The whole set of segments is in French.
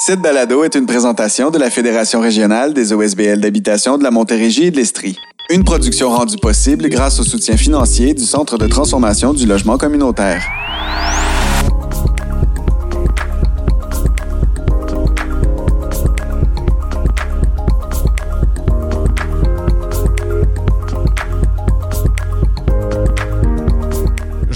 Cette balado est une présentation de la Fédération régionale des OSBL d'habitation de la Montérégie et de l'Estrie. Une production rendue possible grâce au soutien financier du Centre de transformation du logement communautaire.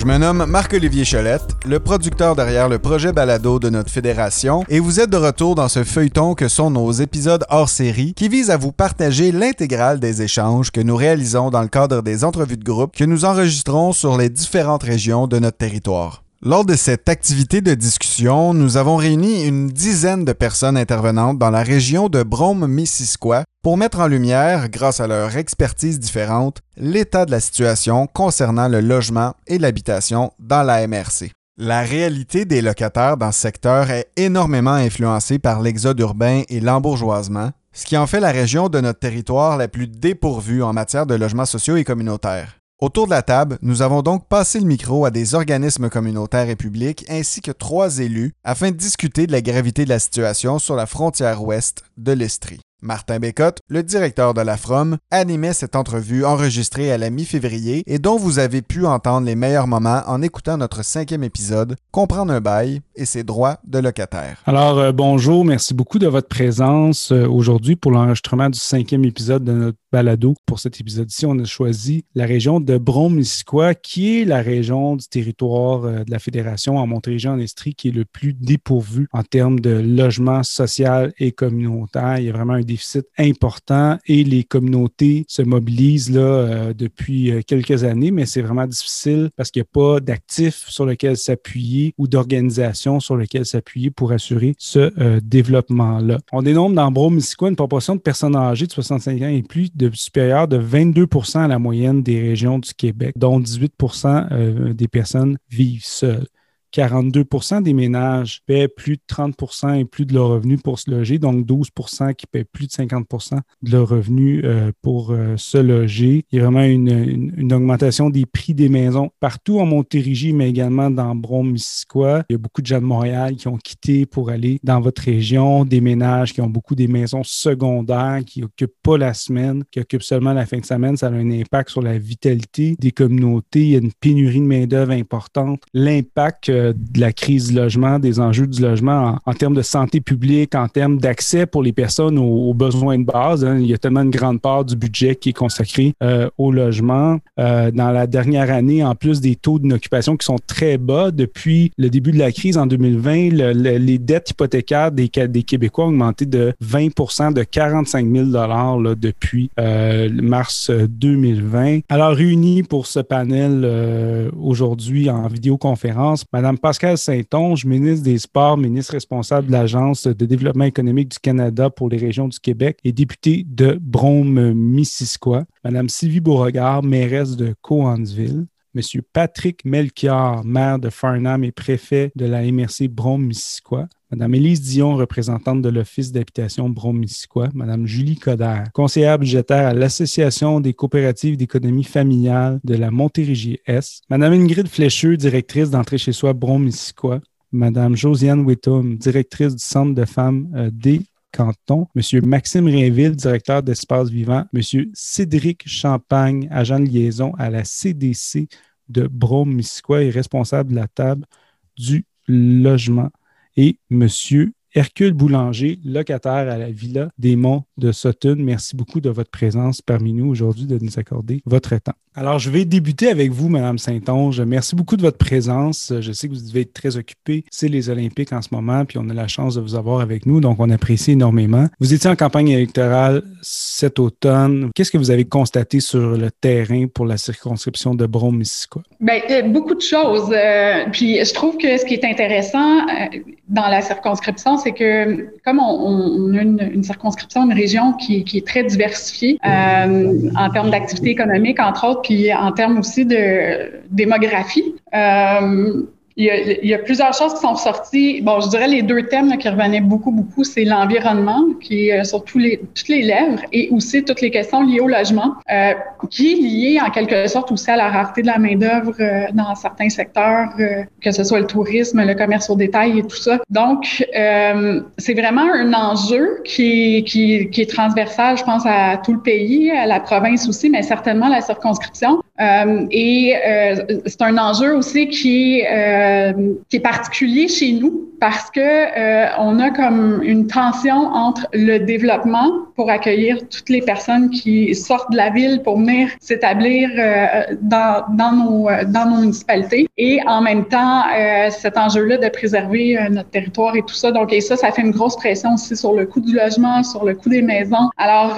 Je me nomme Marc-Olivier Cholette, le producteur derrière le projet Balado de notre fédération, et vous êtes de retour dans ce feuilleton que sont nos épisodes hors série qui visent à vous partager l'intégrale des échanges que nous réalisons dans le cadre des entrevues de groupe que nous enregistrons sur les différentes régions de notre territoire. Lors de cette activité de discussion, nous avons réuni une dizaine de personnes intervenantes dans la région de Brome-Missisquoi pour mettre en lumière, grâce à leur expertise différente, l'état de la situation concernant le logement et l'habitation dans la MRC. La réalité des locataires dans ce secteur est énormément influencée par l'exode urbain et l'embourgeoisement, ce qui en fait la région de notre territoire la plus dépourvue en matière de logements sociaux et communautaires. Autour de la table, nous avons donc passé le micro à des organismes communautaires et publics ainsi que trois élus afin de discuter de la gravité de la situation sur la frontière ouest de l'Estrie. Martin Bécotte, le directeur de la FROM, animait cette entrevue enregistrée à la mi-février et dont vous avez pu entendre les meilleurs moments en écoutant notre cinquième épisode, Comprendre un bail et ses droits de locataire. Alors, euh, bonjour, merci beaucoup de votre présence euh, aujourd'hui pour l'enregistrement du cinquième épisode de notre balado. Pour cet épisode-ci, on a choisi la région de Brome-Missisquoi, qui est la région du territoire euh, de la Fédération en Montérégie en Estrie qui est le plus dépourvu en termes de logement social et communautaire. Il y a vraiment un déficit important et les communautés se mobilisent là, euh, depuis euh, quelques années, mais c'est vraiment difficile parce qu'il n'y a pas d'actifs sur lesquels s'appuyer ou d'organisations sur lesquelles s'appuyer pour assurer ce développement-là. On dénombre dans Brome-Missisquoi une proportion de personnes âgées de 65 ans et plus de supérieur de 22 à la moyenne des régions du Québec, dont 18% euh, des personnes vivent seules. 42% des ménages paient plus de 30% et plus de leurs revenus pour se loger, donc 12% qui paient plus de 50% de leurs revenus euh, pour euh, se loger. Il y a vraiment une, augmentation des prix des maisons partout en Montérégie, mais également dans Brome-Missisquoi. Il y a beaucoup de gens de Montréal qui ont quitté pour aller dans votre région, des ménages qui ont beaucoup des maisons secondaires, qui n'occupent pas la semaine, qui occupent seulement la fin de semaine. Ça a un impact sur la vitalité des communautés. Il y a une pénurie de main-d'œuvre importante. L'impact euh, de la crise du logement, des enjeux du logement en, termes de santé publique, en termes d'accès pour les personnes aux, besoins de base. Hein. Il y a tellement une grande part du budget qui est consacré euh, au logement. Euh, dans la dernière année, en plus des taux d'inoccupation qui sont très bas depuis le début de la crise en 2020, les dettes hypothécaires des, Québécois ont augmenté de 20% de 45 000 dollars depuis euh, mars 2020. Alors réunis pour ce panel aujourd'hui en vidéoconférence, Madame Pascal Saint-Onge, ministre des Sports, ministre responsable de l'Agence de développement économique du Canada pour les régions du Québec et députée de Brome-Missisquoi. Madame Sylvie Beauregard, mairesse de Coansville. Monsieur Patrick Melchior, maire de Farnham et préfet de la MRC Brome-Missisquoi. Madame Élise Dion, représentante de l'Office d'habitation Brome-Missisquoi. Madame Julie Coder, conseillère budgétaire à l'Association des coopératives d'économie familiale de la Montérégie-Est. Madame Ingrid Flécheux, directrice d'entrée chez soi Brome-Missisquoi. Madame Josiane Wittum, directrice du Centre de femmes euh, des Canton, M. Maxime Rainville, directeur d'Espace Vivant, M. Cédric Champagne, agent de liaison à la CDC de Brome-Missisquoi et responsable de la table du logement, et M. Hercule Boulanger, locataire à la Villa des Monts de Sutton. Merci beaucoup de votre présence parmi nous aujourd'hui, de nous accorder votre temps. Alors, je vais débuter avec vous, Madame Saint-Onge. Merci beaucoup de votre présence. Je sais que vous devez être très occupée. C'est les Olympiques en ce moment, puis on a la chance de vous avoir avec nous, donc on apprécie énormément. Vous étiez en campagne électorale cet automne. Qu'est-ce que vous avez constaté sur le terrain pour la circonscription de Brome-Missisquoi? Bien, beaucoup de choses. Euh, puis je trouve que ce qui est intéressant euh, dans la circonscription, c'est que comme on, a une, circonscription, une région qui, est très diversifiée euh, en termes d'activité économique, entre autres, puis en termes aussi de démographie, euh, il, y a, il y a, plusieurs choses qui sont sorties. Bon, je dirais les deux thèmes qui revenaient beaucoup, beaucoup, c'est l'environnement, qui est sur tous les, toutes les lèvres, et aussi toutes les questions liées au logement, euh, qui est lié en quelque sorte aussi à la rareté de la main-d'œuvre euh, dans certains secteurs, euh, que ce soit le tourisme, le commerce au détail et tout ça. Donc, euh, c'est vraiment un enjeu qui, qui, qui est transversal, je pense, à tout le pays, à la province aussi, mais certainement la circonscription. Euh, et euh, c'est un enjeu aussi qui, euh, qui est particulier chez nous parce que euh, on a comme une tension entre le développement pour accueillir toutes les personnes qui sortent de la ville pour venir s'établir euh, dans, dans, nos, dans nos municipalités et en même temps cet enjeu-là de préserver notre territoire et tout ça. Donc et ça, ça fait une grosse pression aussi sur le coût du logement, sur le coût des maisons. Alors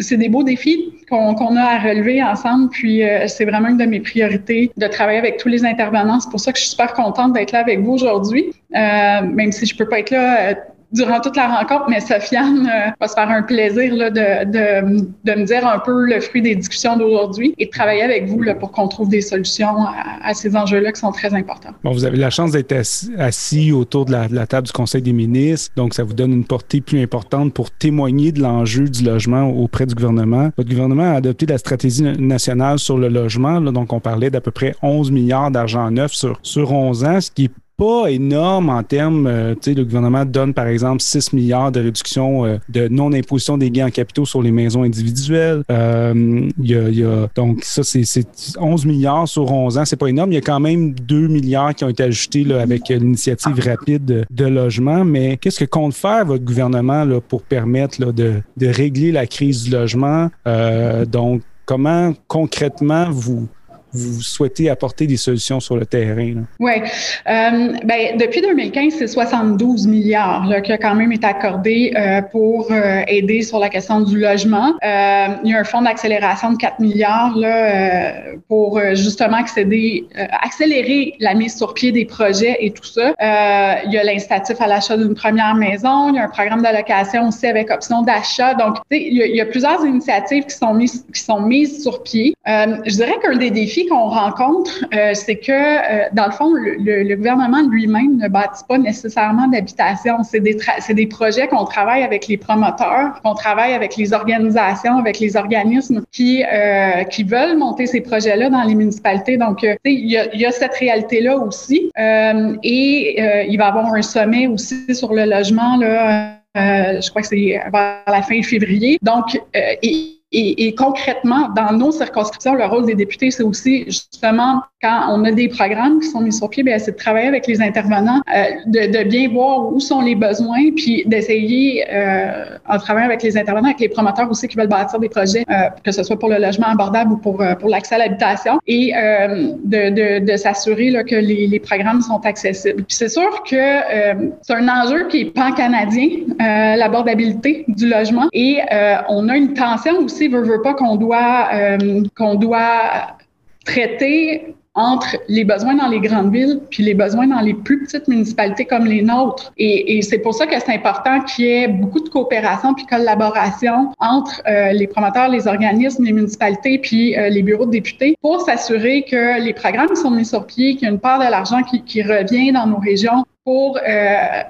c'est des beaux défis qu'on a à relever ensemble. Puis c'est vraiment une de mes priorités de travailler avec tous les intervenants. C'est pour ça que je suis super contente d'être là avec vous aujourd'hui. Euh, même si je peux pas être là euh, durant toute la rencontre, mais Sofiane euh, va se faire un plaisir là, de, de, de, me dire un peu le fruit des discussions d'aujourd'hui et de travailler avec vous là, pour qu'on trouve des solutions à, ces enjeux-là qui sont très importants. Bon, vous avez la chance d'être assis, autour de la, table du Conseil des ministres, donc ça vous donne une portée plus importante pour témoigner de l'enjeu du logement auprès du gouvernement. Votre gouvernement a adopté la stratégie nationale sur le logement, donc on parlait d'à peu près 11 milliards d'argent neuf sur, sur 11 ans, ce qui est pas énorme en termes, euh, tu sais, le gouvernement donne par exemple 6 milliards de réduction euh, de non-imposition des gains en capitaux sur les maisons individuelles. Euh, y a, y a, donc ça, c'est 11 milliards sur 11 ans, c'est pas énorme. Il y a quand même 2 milliards qui ont été ajoutés avec l'initiative rapide de, logement. Mais qu'est-ce que compte faire votre gouvernement là, pour permettre de, régler la crise du logement? Donc, comment concrètement vous vous souhaitez apporter des solutions sur le terrain? Oui. Euh, ben, depuis 2015, c'est 72 milliards là, qui a quand même été accordé euh, pour euh, aider sur la question du logement. Il y a un fonds d'accélération de 4 milliards là, pour justement accéder, accélérer la mise sur pied des projets et tout ça. il y a l'incitatif à l'achat d'une première maison. Il y a un programme d'allocation aussi avec option d'achat. Donc, il y, a, il y a plusieurs initiatives qui sont mises, qui sont mises sur pied. Je dirais qu'un des défis qu'on rencontre, euh, c'est que, euh, dans le fond, le, le gouvernement lui-même ne bâtit pas nécessairement d'habitation. C'est des, des projets qu'on travaille avec les promoteurs, qu'on travaille avec les organisations, avec les organismes qui, euh, qui veulent monter ces projets-là dans les municipalités. Donc, euh, il y a, y a, cette réalité-là aussi. Euh, et il va y avoir un sommet aussi sur le logement, là, je crois que c'est vers la fin février. Donc, et, et, et, concrètement, dans nos circonscriptions, le rôle des députés, c'est aussi justement quand on a des programmes qui sont mis sur pied, bien, c'est de travailler avec les intervenants, euh, de, de, bien voir où sont les besoins, puis d'essayer, euh, en travaillant avec les intervenants, avec les promoteurs aussi qui veulent bâtir des projets, euh, que ce soit pour le logement abordable ou pour, euh, pour l'accès à l'habitation, et euh, de, de, de s'assurer que les, les, programmes sont accessibles. Puis c'est sûr que euh, c'est un enjeu qui est pan-canadien, l'abordabilité du logement, et on a une tension aussi, veut, veut pas, qu'on doit, qu'on doit traiter entre les besoins dans les grandes villes puis les besoins dans les plus petites municipalités comme les nôtres. Et, c'est pour ça que c'est important qu'il y ait beaucoup de coopération puis collaboration entre euh, les promoteurs, les organismes, les municipalités puis euh, les bureaux de députés pour s'assurer que les programmes sont mis sur pied, qu'il y a une part de l'argent qui, revient dans nos régions pour euh,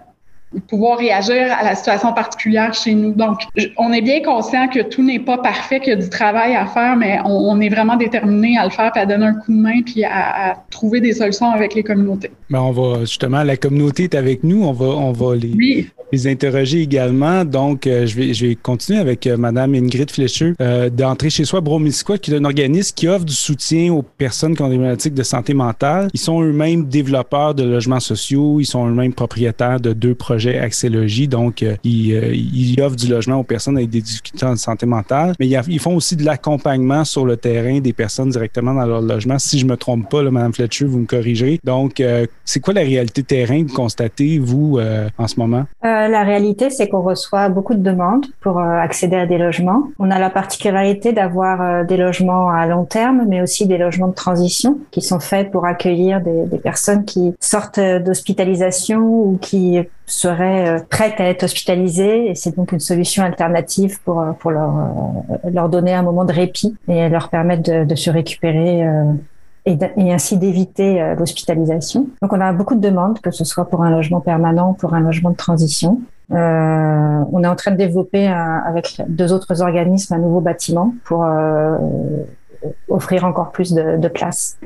pouvoir réagir à la situation particulière chez nous. Donc, on est bien conscient que tout n'est pas parfait, qu'il y a du travail à faire, mais on, on, est vraiment déterminé à le faire, puis à donner un coup de main, puis à, à trouver des solutions avec les communautés. Mais on va justement, la communauté est avec nous, on va, on va les, oui. les interroger également. Donc, euh, je, vais, je vais continuer avec euh, Madame Ingrid Fletcher euh, d'entrer chez soi Bromisquoi, qui est un organisme qui offre du soutien aux personnes qui ont des problématiques de santé mentale. Ils sont eux-mêmes développeurs de logements sociaux, ils sont eux-mêmes propriétaires de deux projets projet Axélogie. Donc, euh, ils, euh, ils, offrent du logement aux personnes avec des difficultés en santé mentale, mais ils, font aussi de l'accompagnement sur le terrain des personnes directement dans leur logement. Si je me trompe pas, là, Mme Fletcher, vous me corrigerez. Donc, euh, c'est quoi la réalité terrain que constatez, vous, en ce moment? La réalité, c'est qu'on reçoit beaucoup de demandes pour accéder à des logements. On a la particularité d'avoir des logements à long terme, mais aussi des logements de transition qui sont faits pour accueillir des, des personnes qui sortent d'hospitalisation ou qui seraient euh, prêtes à être hospitalisées et c'est donc une solution alternative pour, pour leur, leur donner un moment de répit et leur permettre de, se récupérer et, ainsi d'éviter euh, l'hospitalisation. Donc on a beaucoup de demandes, que ce soit pour un logement permanent ou pour un logement de transition. Euh, on est en train de développer avec deux autres organismes un nouveau bâtiment pour euh, offrir encore plus de places.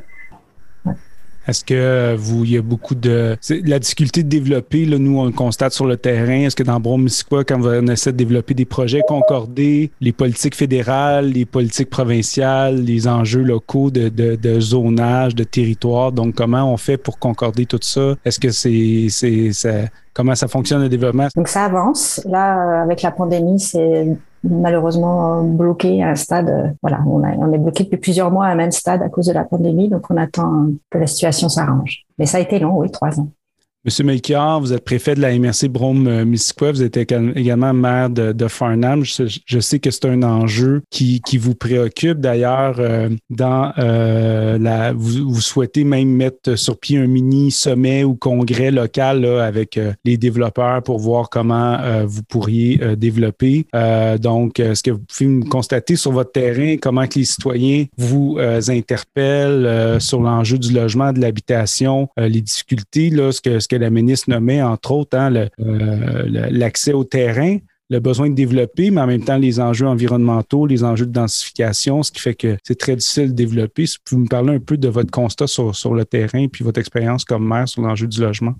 Est-ce que vous, il y a beaucoup de. La difficulté de développer, là, nous, on le constate sur le terrain. Est-ce que dans Brome-Missisquoi, quand on essaie de développer des projets concordés, les politiques fédérales, les politiques provinciales, les enjeux locaux de, de, de zonage, de territoire, donc comment on fait pour concorder tout ça? Est-ce que c'est. c'est comment ça fonctionne le développement? Donc ça avance. Là, avec la pandémie, c'est malheureusement bloqué à un stade. Euh, voilà, on, on, est bloqué depuis plusieurs mois à un même stade à cause de la pandémie, donc on attend que la situation s'arrange. Mais ça a été long, oui, trois ans. Monsieur Melchior, vous êtes préfet de la MRC Brome-Missisquoi, vous êtes également maire de, Farnham. Je, sais que c'est un enjeu qui, vous préoccupe. D'ailleurs, euh, dans euh, la, vous, souhaitez même mettre sur pied un mini sommet ou congrès local avec euh, les développeurs pour voir comment vous pourriez développer. donc, est-ce que vous pouvez me constater sur votre terrain comment que les citoyens vous interpellent sur l'enjeu du logement, de l'habitation, les difficultés, là, ce que, ce que la ministre nommait, entre autres, hein, euh, l'accès au terrain, le besoin de développer, mais en même temps les enjeux environnementaux, les enjeux de densification, ce qui fait que c'est très difficile de développer. Si vous pouvez me parler un peu de votre constat sur, le terrain, puis votre expérience comme maire sur l'enjeu du logement?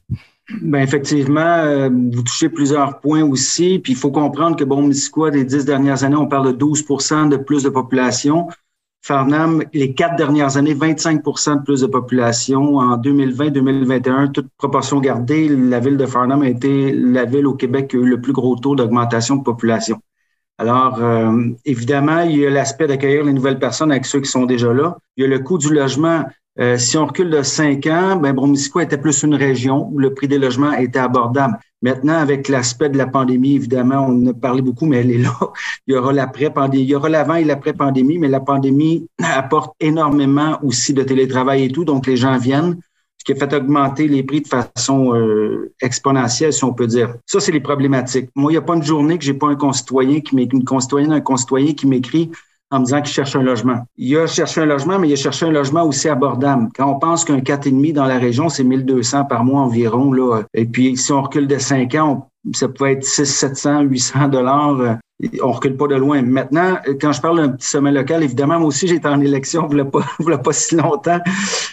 Bien, effectivement, euh, vous touchez plusieurs points aussi. Puis il faut comprendre que, bon, Missisquoi, des dix dernières années, on parle de 12% de plus de population. Farnham, les quatre dernières années, 25% de plus de population. En 2020-2021, toute proportion gardée, la ville de Farnham a été la ville au Québec qui a eu le plus gros taux d'augmentation de population. Alors, euh, évidemment, il y a l'aspect d'accueillir les nouvelles personnes avec ceux qui sont déjà là. Il y a le coût du logement. Euh, si on recule de cinq ans, ben, Bromisco était plus une région où le prix des logements était abordable. Maintenant, avec l'aspect de la pandémie, évidemment, on en a parlé beaucoup, mais elle est là. Il y aura l'après-pandémie, il y aura l'avant et l'après-pandémie, mais la pandémie apporte énormément aussi de télétravail et tout, donc les gens viennent, ce qui a fait augmenter les prix de façon euh, exponentielle, si on peut dire. Ça, c'est les problématiques. Moi, il n'y a pas une journée que j'ai pas un concitoyen qui m'écrit, une concitoyenne, un concitoyen qui m'écrit en me disant qu'il cherche un logement. Il a cherché un logement, mais il a cherché un logement aussi abordable. Quand on pense qu'un 4,5 dans la région, c'est 1200 par mois environ, là. Et puis, si on recule de 5 ans, ça peut être 6, 700, 800 dollars euh, on recule pas de loin. Maintenant, quand je parle d'un petit sommet local, évidemment, moi aussi, j'étais en élection, il pas, pas si longtemps.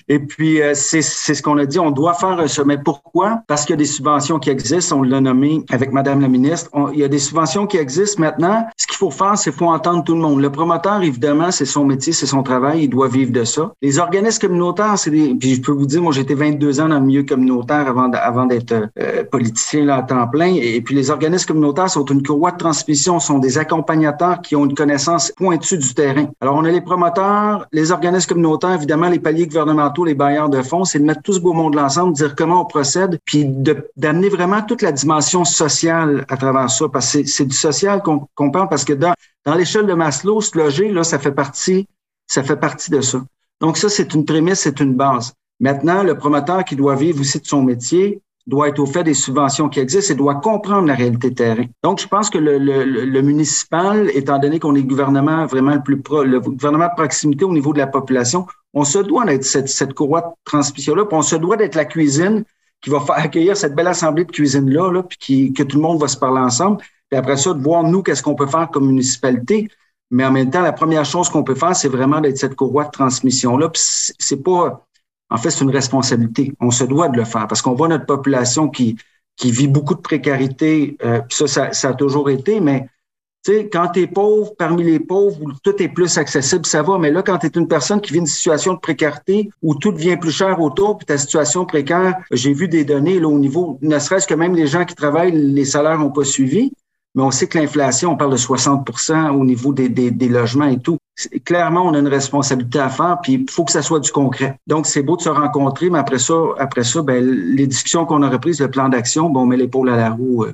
Et puis, euh, c'est ce qu'on a dit, on doit faire un sommet. Pourquoi? Parce qu'il y a des subventions qui existent, on l'a nommé avec Madame la ministre. il y a des subventions qui existent maintenant. Ce qu'il faut faire, c'est qu'il faut entendre tout le monde. Le promoteur, évidemment, c'est son métier, c'est son travail, il doit vivre de ça. Les organismes communautaires, c'est des... Puis je peux vous dire, moi, j'étais 22 ans dans le milieu communautaire avant, d'être euh, politicien là, à temps plein. Et, puis, les organismes communautaires sont une courroie de transmission, sont des accompagnateurs qui ont une connaissance pointue du terrain. Alors, on a les promoteurs, les organismes communautaires, évidemment, les paliers gouvernementaux, les bailleurs de fonds, c'est de mettre tout ce beau monde ensemble, dire comment on procède, puis d'amener vraiment toute la dimension sociale à travers ça, parce que c'est du social qu'on parle, parce que dans, l'échelle de Maslow, se loger, là, fait partie, ça fait partie de ça. Donc, ça, c'est une prémisse, c'est une base. Maintenant, le promoteur qui doit vivre aussi de son métier, doit être au fait des subventions qui existent et doit comprendre la réalité terrain. Donc, je pense que le, municipal, étant donné qu'on est le gouvernement vraiment le plus pro, le gouvernement de proximité au niveau de la population, on se doit d'être cette, cette courroie de transmission-là, puis on se doit d'être la cuisine qui va faire accueillir cette belle assemblée de cuisine-là, là, puis que tout le monde va se parler ensemble. Puis après ça, de voir, nous, qu'est-ce qu'on peut faire comme municipalité. Mais en même temps, la première chose qu'on peut faire, c'est vraiment d'être cette courroie de transmission-là. Puis c'est pas en fait, c'est une responsabilité. On se doit de le faire parce qu'on voit notre population qui, vit beaucoup de précarité. Euh, ça, ça, a toujours été, mais tu sais, quand tu es pauvre, parmi les pauvres, où tout est plus accessible, ça va. Mais là, quand tu es une personne qui vit une situation de précarité où tout devient plus cher autour, puis ta situation précaire, j'ai vu des données au niveau, ne serait-ce que même les gens qui travaillent, les salaires n'ont pas suivi. Mais on sait que l'inflation, on parle de 60% au niveau des, des, logements et tout clairement, on a une responsabilité à faire, puis il faut que ça soit du concret. Donc, c'est beau de se rencontrer, mais après ça, après ça, ben, les discussions qu'on a reprises, le plan d'action, bon, on met l'épaule à la roue. Euh.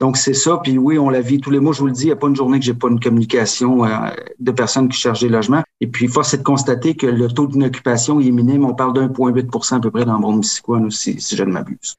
Donc, c'est ça. Puis oui, on la vit tous les mois. Je vous le dis, il n'y a pas une journée que j'ai pas une communication euh, de personnes qui cherchent des logements. Et puis, force est de constater que le taux d'inoccupation est minime. On parle d'1,8 à peu près dans le Brome aussi, si je ne m'abuse.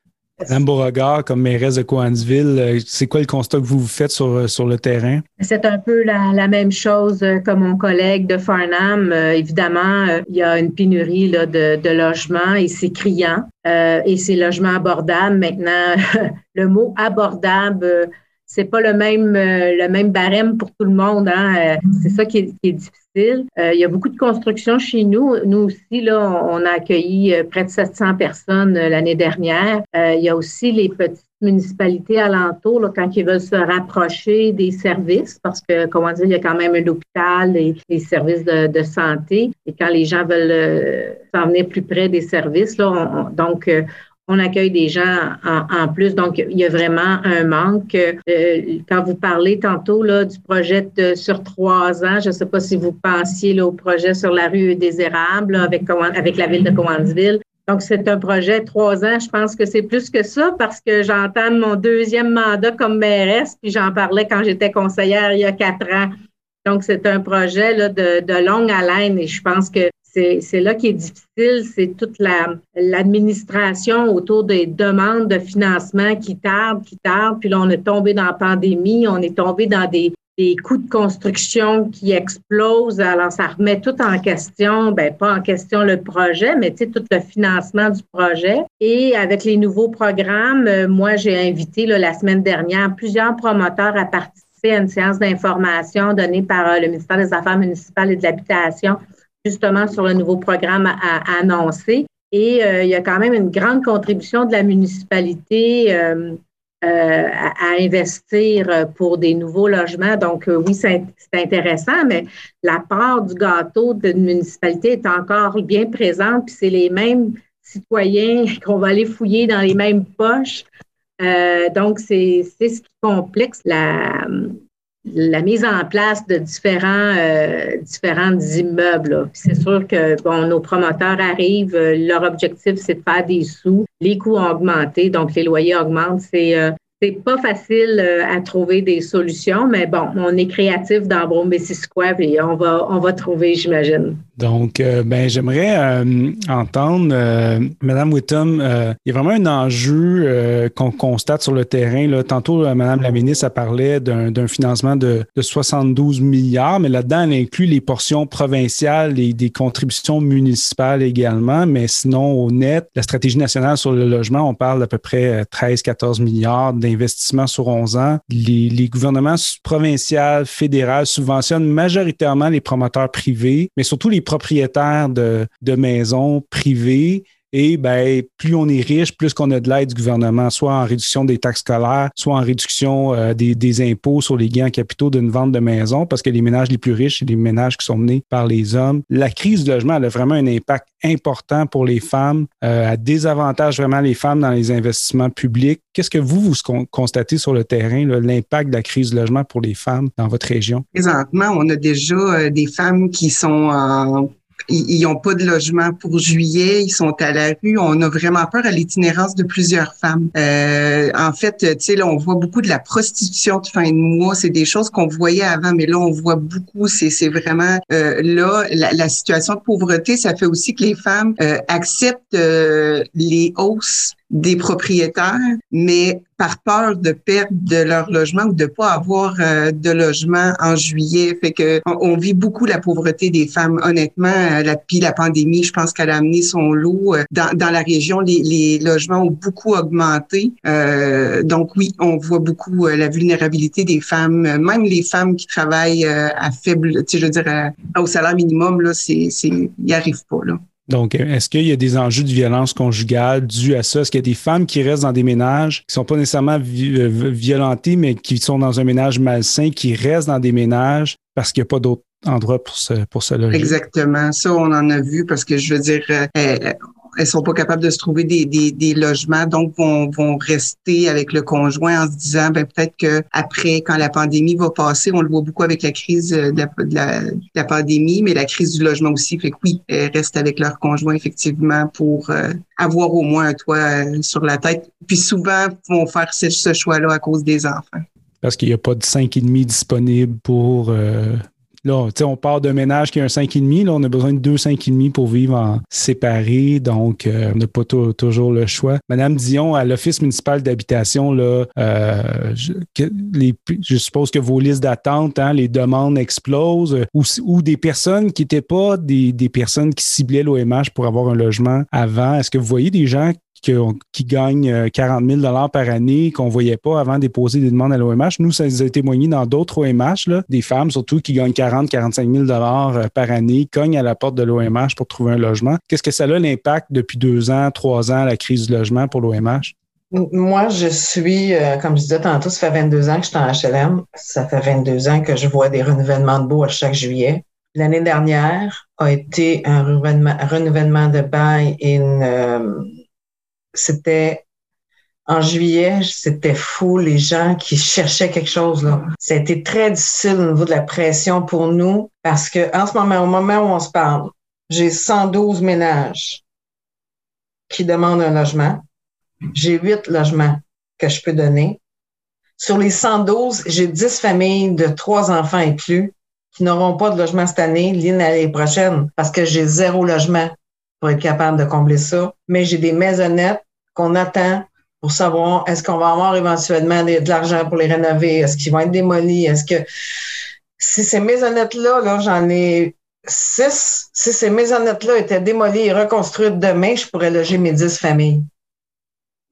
Beauregard, comme mairesse de Coansville, euh, c'est quoi le constat que vous faites sur, euh, sur le terrain? C'est un peu la, même chose que mon collègue de Farnham. évidemment, il y a une pénurie là, de, de logements et c'est criant. et ces logements abordables, maintenant, le mot abordable c'est pas le même euh, le même barème pour tout le monde. Hein. Euh, c'est ça qui est, difficile. Euh, il y a beaucoup de construction chez nous. Nous aussi, là, on, a accueilli près de 700 personnes l'année dernière. il y a aussi les petites municipalités alentours, là, quand ils veulent se rapprocher des services, parce que, comment dire, il y a quand même un hôpital et des services de, santé. Et quand les gens veulent s'en venir plus près des services, là, donc, on accueille des gens en, plus. Donc, il y a vraiment un manque. Euh, quand vous parlez tantôt là, du projet sur trois ans, je ne sais pas si vous pensiez là, au projet sur la rue des Érables avec, la ville de Cowansville. Donc, c'est un projet trois ans. Je pense que c'est plus que ça parce que j'entame mon deuxième mandat comme mairesse, puis j'en parlais quand j'étais conseillère il y a quatre ans. Donc, c'est un projet de longue haleine et je pense que c'est là qui est difficile, c'est toute l'administration autour des demandes de financement qui tardent, qui tardent. Puis là, on est tombé dans la pandémie, on est tombé dans des, des coûts de construction qui explosent. Alors, ça remet tout en question, ben pas en question le projet, mais tout le financement du projet. Et avec les nouveaux programmes, euh, moi, j'ai invité la semaine dernière plusieurs promoteurs à participer à une séance d'information donnée par euh, le ministère des Affaires municipales et de l'Habitation justement sur le nouveau programme à, annoncer. Et euh, il y a quand même une grande contribution de la municipalité euh, euh, à, investir pour des nouveaux logements. Donc, oui, c'est intéressant, mais la part du gâteau d'une municipalité est encore bien présente, puis c'est les mêmes citoyens qu'on va aller fouiller dans les mêmes poches. donc, c'est ce qui complexe la, la mise en place de différents, euh, différents immeubles. C'est sûr que bon, nos promoteurs arrivent, euh, leur objectif, c'est de faire des sous. Les coûts ont augmenté, donc les loyers augmentent. C'est euh, pas facile à trouver des solutions, mais bon, on est créatif dans Brome et on va, on va trouver, j'imagine. Donc, euh, ben, j'aimerais euh, entendre, euh, Madame Whittam, il y a vraiment un enjeu qu'on constate sur le terrain. Là. Tantôt, Madame la ministre a parlé d'un financement de, 72 milliards, mais là-dedans, elle inclut les portions provinciales et des contributions municipales également. Mais sinon, au net, la stratégie nationale sur le logement, on parle d'à peu près 13-14 milliards d'investissements sur 11 ans. Les, les gouvernements provinciaux, fédéraux subventionnent majoritairement les promoteurs privés, mais surtout les propriétaires de, de maisons privées et ben, plus on est riche, plus qu'on a de l'aide du gouvernement, soit en réduction des taxes scolaires, soit en réduction euh, des, impôts sur les gains en capitaux d'une vente de maison, parce que les ménages les plus riches, c'est les ménages qui sont menés par les hommes. La crise du logement elle a vraiment un impact important pour les femmes, euh, elle désavantage vraiment les femmes dans les investissements publics. Qu'est-ce que vous, vous constatez sur le terrain, l'impact de la crise du logement pour les femmes dans votre région? Présentement, on a déjà euh, des femmes qui sont en ils n'ont pas de logement pour juillet, ils sont à la rue. On a vraiment peur à l'itinérance de plusieurs femmes. Euh, en fait, tu sais, là, on voit beaucoup de la prostitution de fin de mois. C'est des choses qu'on voyait avant, mais là, on voit beaucoup. C'est, vraiment euh, là la, la, situation de pauvreté. Ça fait aussi que les femmes euh, acceptent euh, les hausses des propriétaires, mais par peur de perdre de leur logement ou de pas avoir euh, de logement en juillet. Fait que on, vit beaucoup la pauvreté des femmes. Honnêtement, euh, la, puis la pandémie, je pense qu'elle a amené son lot. Euh, dans, dans la région, les, les, logements ont beaucoup augmenté. donc oui, on voit beaucoup la vulnérabilité des femmes, même les femmes qui travaillent à faible, tu sais, je veux dire, au salaire minimum, là, c'est, c'est, ils arrivent pas, là. Donc, est-ce qu'il y a des enjeux de violence conjugale dus à ça? Est-ce qu'il y a des femmes qui restent dans des ménages qui sont pas nécessairement euh, violentées, mais qui sont dans un ménage malsain, qui restent dans des ménages parce qu'il n'y a pas d'autre endroit pour se, pour se? Exactement. Ça, on en a vu parce que je veux dire, euh, euh, elles sont pas capables de se trouver des, des, logements, donc vont, vont rester avec le conjoint en se disant ben peut-être que après, quand la pandémie va passer, on le voit beaucoup avec la crise de la, de la, pandémie, mais la crise du logement aussi, fait que oui, elles restent avec leur conjoint effectivement pour euh, avoir au moins un toit euh, sur la tête. Puis souvent vont faire ce, choix-là à cause des enfants. Parce qu'il n'y a pas de 5,5 disponible pour euh, Là, on part d'un ménage qui a un 5,5. Là, on a besoin de deux 5,5 pour vivre en séparé. Donc, euh, on n'a pas toujours le choix. Madame Dion, à l'Office municipal d'habitation, là, euh, je, je, suppose que vos listes d'attente, hein, les demandes explosent ou, ou des personnes qui n'étaient pas des, des personnes qui ciblaient l'OMH pour avoir un logement avant. Est-ce que vous voyez des gens qui gagnent 40 euh, 000 par année qu'on ne voyait pas avant déposer des demandes à l'OMH. Nous, ça nous a témoigné dans d'autres OMH, là, des femmes surtout qui gagnent 40 45 000 par année, cognent à la porte de l'OMH pour trouver un logement. Qu'est-ce que ça a l'impact depuis deux ans, trois ans, la crise du logement pour l'OMH? Moi, je suis, euh, comme je disais tantôt, ça fait 22 ans que je suis en HLM. Ça fait 22 ans que je vois des renouvellements de beaux à chaque juillet. L'année dernière a été un renouvellement, de bail et une, euh, c'était en juillet, c'était fou, les gens qui cherchaient quelque chose. Là. Ça a été très difficile au niveau de la pression pour nous parce que en ce moment, au moment où on se parle, j'ai 112 ménages qui demandent un logement. J'ai 8 logements que je peux donner. Sur les 112, j'ai 10 familles de 3 enfants et plus qui n'auront pas de logement cette année, l'année prochaine, parce que j'ai zéro logement pour être capable de combler ça. Mais j'ai des maisonnettes qu'on attend pour savoir est-ce qu'on va avoir éventuellement de, l'argent pour les rénover, est-ce qu'ils vont être démolis, est-ce que si ces maisonnettes-là, là, j'en ai six, si ces maisonnettes-là étaient démolies et reconstruites demain, je pourrais loger mes dix familles.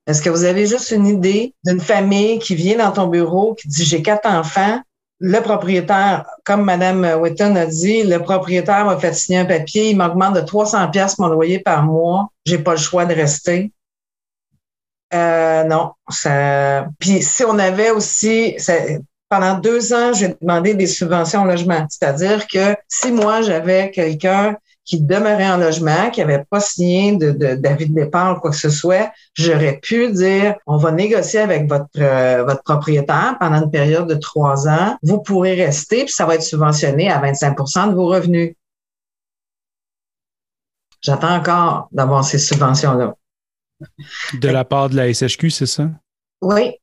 Est-ce que vous avez juste une idée d'une famille qui vient dans ton bureau, qui dit j'ai quatre enfants, le propriétaire, comme Mme Whitton a dit, le propriétaire m'a fait signer un papier, il m'augmente de 300 pièces mon loyer par mois, j'ai pas le choix de rester. Euh, non, ça. Puis si on avait aussi, pendant deux ans, j'ai demandé des subventions au logement. C'est-à-dire que si moi j'avais quelqu'un qui demeurait en logement, qui n'avait pas signé de, d'avis de, départ ou quoi que ce soit, j'aurais pu dire on va négocier avec votre euh, votre propriétaire pendant une période de trois ans. Vous pourrez rester, puis ça va être subventionné à 25% de vos revenus. J'attends encore d'avoir ces subventions-là. De la part de la SHQ, c'est ça? Oui.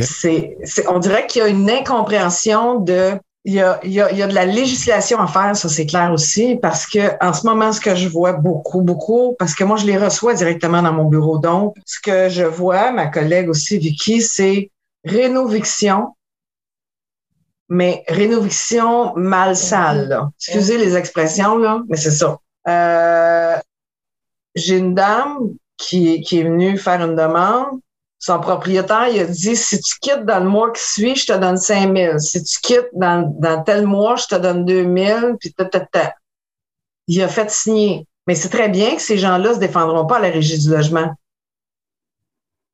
C'est, on dirait qu'il y a une incompréhension de. Il y, a, il, y a, de la législation à faire, ça c'est clair aussi, parce que en ce moment, ce que je vois beaucoup, beaucoup, parce que moi je les reçois directement dans mon bureau. Donc, ce que je vois, ma collègue aussi, Vicky, c'est rénoviction, mais rénoviction mal sale. Excusez les expressions, là, mais c'est ça. Euh, j'ai une dame qui, qui est venu faire une demande, son propriétaire, il a dit, si tu quittes dans le mois qui suit, je te donne 5 000. Si tu quittes dans, dans tel mois, je te donne 2 000, puis ta, Il a fait signer. Mais c'est très bien que ces gens-là se défendront pas à la régie du logement.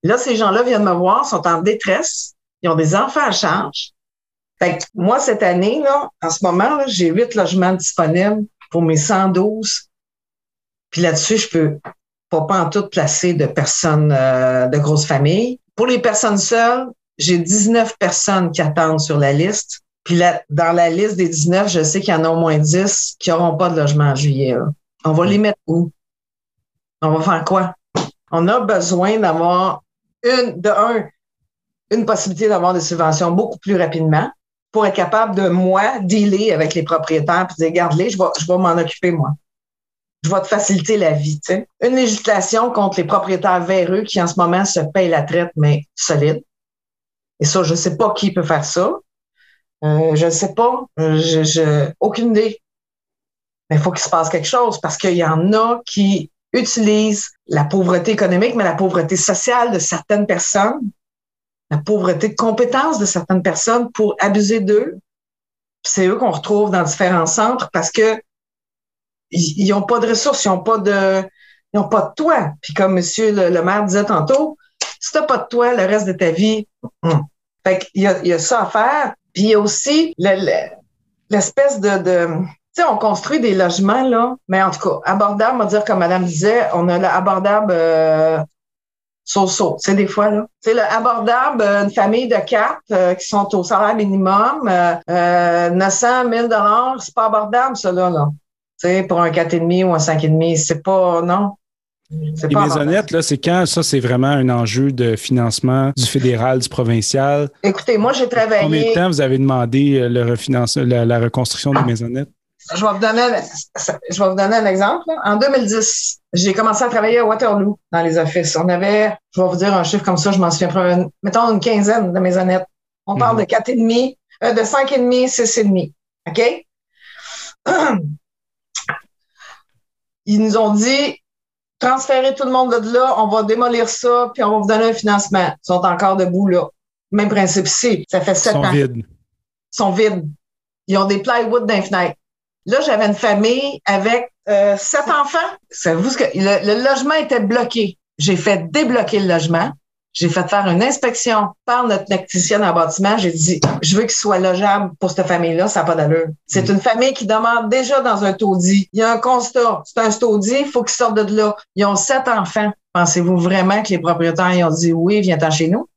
Là, ces gens-là viennent me voir, sont en détresse, ils ont des enfants à charge. Fait que moi, cette année, là, en ce moment, j'ai 8 logements disponibles pour mes 112. Puis là-dessus, je peux pas en tout placer de personnes euh, de grosses familles. Pour les personnes seules, j'ai 19 personnes qui attendent sur la liste. Puis là, dans la liste des 19, je sais qu'il y en a au moins 10 qui n'auront pas de logement en juillet. On va les mettre où? On va faire quoi? On a besoin d'avoir une, de un, une possibilité d'avoir des subventions beaucoup plus rapidement pour être capable de, moi, dealer avec les propriétaires puis dire, garde-les, je vais, je vais m'en occuper, moi je vais te faciliter la vie. Une législation contre les propriétaires véreux qui en ce moment se payent la traite, mais solide. Et ça, je ne sais pas qui peut faire ça. Euh, je ne sais pas. Je, je, aucune idée. Mais il faut qu'il se passe quelque chose parce qu'il y en a qui utilisent la pauvreté économique, mais la pauvreté sociale de certaines personnes, la pauvreté de compétences de certaines personnes pour abuser d'eux. C'est eux qu'on retrouve dans différents centres parce que ils n'ont pas de ressources, ils n'ont pas de, ils ont pas de toit. Puis comme monsieur le, maire disait tantôt, si tu n'as pas de toit le reste de ta vie, hum. fait qu'il y a, il y a ça à faire. Puis il y a aussi l'espèce de, de tu sais, on construit des logements, là, mais en tout cas, abordable, on va dire, comme madame disait, on a l'abordable euh, so-so, tu sais, des fois, là. C'est le abordable, euh, une famille de quatre euh, qui sont au salaire minimum, euh, 900, 1000 dollars, c'est pas abordable, ça, là pour un 4,5 ou un 5,5, c'est pas, non? Les maisonnettes, là, c'est quand ça, c'est vraiment un enjeu de financement du fédéral, du provincial? Écoutez, moi, j'ai travaillé. Combien de temps vous avez demandé euh, le la, reconstruction des maisonnettes? Je vais vous donner, je vais vous donner un exemple. En 2010, j'ai commencé à travailler à Waterloo dans les offices. On avait, je vais vous dire un chiffre comme ça, je m'en souviens, mettons une quinzaine de maisonnettes. On parle mhm. de quatre et demi, euh, de cinq et demi, six et demi. OK? Ils nous ont dit, transférer tout le monde de là, on va démolir ça, puis on va vous donner un financement. Ils sont encore debout là. Même principe ici. Ça fait sept ans. Ils sont vides. Ils sont vides. Ils ont des plywood dans les Là, j'avais une famille avec euh, sept enfants. Savez-vous ce que le logement était bloqué. J'ai fait débloquer le logement. J'ai fait faire une inspection par notre technicienne en bâtiment. J'ai dit, je veux qu'il soit logeable pour cette famille-là, ça n'a pas d'allure. C'est une famille qui demande déjà dans un taudis. Il y a un constat. C'est un taudis, il faut qu'ils sortent de là. Ils ont sept enfants. Pensez-vous vraiment que les propriétaires ont dit oui, viens-t'en chez nous?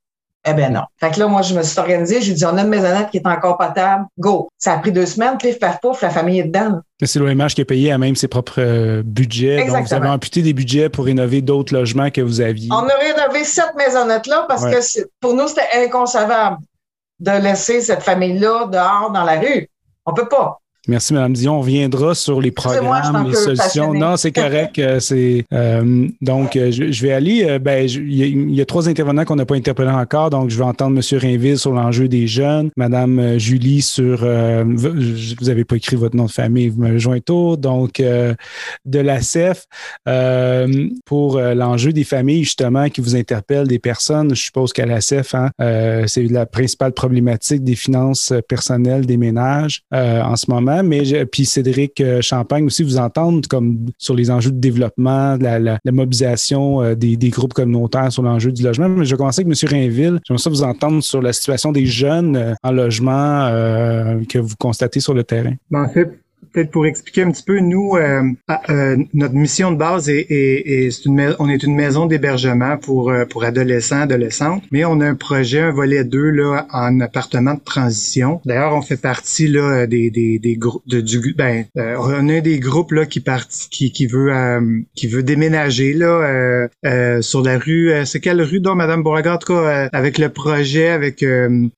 Eh ben non. Fait que là, moi, je me suis organisée. Je lui ai dit, on a une maisonnette qui est encore potable. Go. Ça a pris deux semaines. Pif, paf, pouf, la famille est dedans. C'est l'OMH qui a payé à même ses propres euh, budgets. Donc, vous avez amputé des budgets pour rénover d'autres logements que vous aviez. On a rénové cette maisonnette-là parce que pour nous, c'était inconcevable de laisser cette famille-là dehors dans la rue. On peut pas. Merci, Mme Dion. On reviendra sur les programmes, les solutions. Non, c'est correct. Euh, c'est euh, donc euh, je, vais aller. ben, il y, a trois intervenants qu'on n'a pas interpellés encore. Donc, je vais entendre M. Rainville sur l'enjeu des jeunes, Mme Julie sur. vous n'avez pas écrit votre nom de famille, vous m'avez joint autour. Donc, de la CEF pour l'enjeu des familles justement qui vous interpellent des personnes. Je suppose qu'à la CEF, hein, c'est la principale problématique des finances personnelles des ménages en ce moment mais puis Cédric euh, Champagne aussi vous entendre comme sur les enjeux de développement, la, mobilisation euh, des, des, groupes communautaires sur l'enjeu du logement. Mais je vais commencer avec M. Rainville. J'aimerais ça vous entendre sur la situation des jeunes euh, en logement que vous constatez sur le terrain. Ben, en fait, peut-être pour expliquer un petit peu, nous, euh, euh, notre mission de base est, est, est on est une maison d'hébergement pour euh, pour adolescents, adolescentes, mais on a un projet, un volet 2 là en appartement de transition. D'ailleurs, on fait partie là des des, des groupes de, du ben on a des groupes là qui partent qui qui veut qui veut déménager là sur la rue. c'est quelle rue donc, Madame cas avec le projet, avec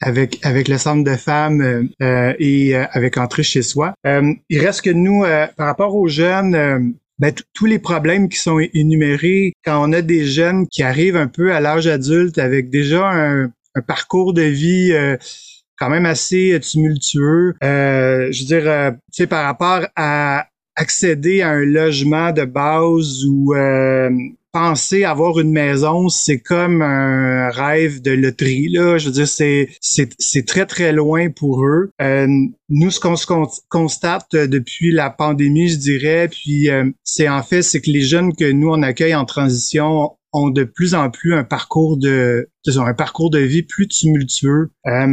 avec avec le centre de femmes et avec entrée chez soi il reste que nous, euh, par rapport aux jeunes, euh, ben, tous les problèmes qui sont énumérés, quand on a des jeunes qui arrivent un peu à l'âge adulte avec déjà un, parcours de vie euh, quand même assez tumultueux, je veux dire, tu sais, par rapport à accéder à un logement de base ou penser avoir une maison, c'est comme un rêve de loterie. Là. Je veux dire, c'est, c'est, très, très loin pour eux. Euh, nous, ce qu'on se constate depuis la pandémie, je dirais, puis euh, c'est en fait, c'est que les jeunes que nous, on accueille en transition ont de plus en plus un parcours de, un parcours de vie plus tumultueux. Euh,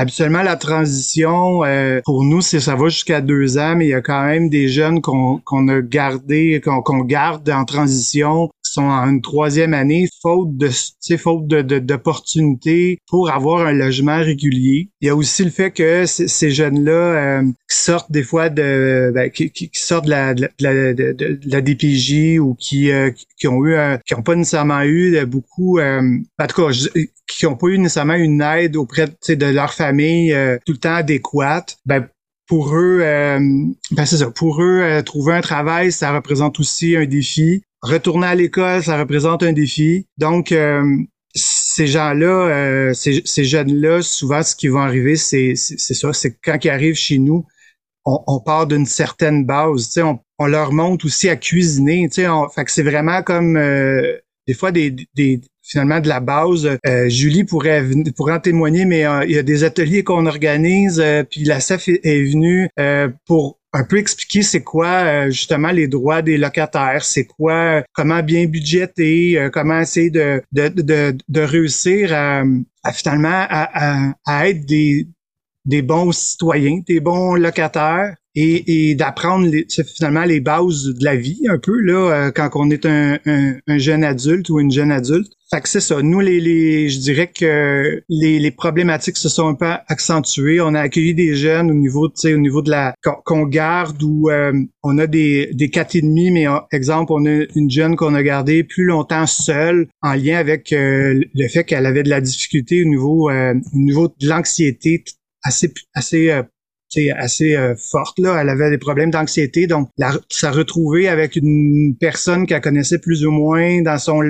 Habituellement, la transition, euh, pour nous, c'est ça va jusqu'à deux ans, mais il y a quand même des jeunes qu'on a gardés, qu'on garde en transition, sont en une troisième année, faute de faute d'opportunités de, pour avoir un logement régulier. Il y a aussi le fait que ces jeunes-là euh, sortent des fois de ben, qui, qui, sortent de la, de la, de, la DPJ ou qui, euh, qui ont eu qui ont pas nécessairement eu beaucoup en tout cas qui ont pas eu nécessairement une aide auprès de leur famille euh, tout le temps adéquate, ben pour eux, euh, ben c'est ça. Pour eux, euh, trouver un travail, ça représente aussi un défi. Retourner à l'école, ça représente un défi. Donc, ces gens-là, ces, ces jeunes-là, souvent, ce qui va arriver, c'est ça, c'est quand ils arrivent chez nous, on, on part d'une certaine base. On, on leur montre aussi à cuisiner. On, fait que c'est vraiment comme des fois des, des, finalement de la base. Euh, Julie pourrait pourrait en témoigner, mais euh, il y a des ateliers qu'on organise, euh, puis la CEF est, venue pour un peu expliquer c'est quoi justement les droits des locataires, c'est quoi comment bien budgéter, comment essayer de, de, de, de réussir à, finalement à, à, être des, des bons citoyens, des bons locataires, et, d'apprendre finalement les bases de la vie un peu là euh, quand on est un, jeune adulte ou une jeune adulte. Fait que c'est ça. Nous, les, les, je dirais que les, les problématiques se sont un peu accentuées. On a accueilli des jeunes au niveau, tu sais, au niveau de la qu'on garde où euh, on a des des quatre et demi, mais exemple, on a une jeune qu'on a gardée plus longtemps seule en lien avec euh, le fait qu'elle avait de la difficulté au niveau au niveau de l'anxiété assez assez assez euh, forte là. Elle avait des problèmes d'anxiété, donc la, ça retrouver avec une personne qu'elle connaissait plus ou moins dans son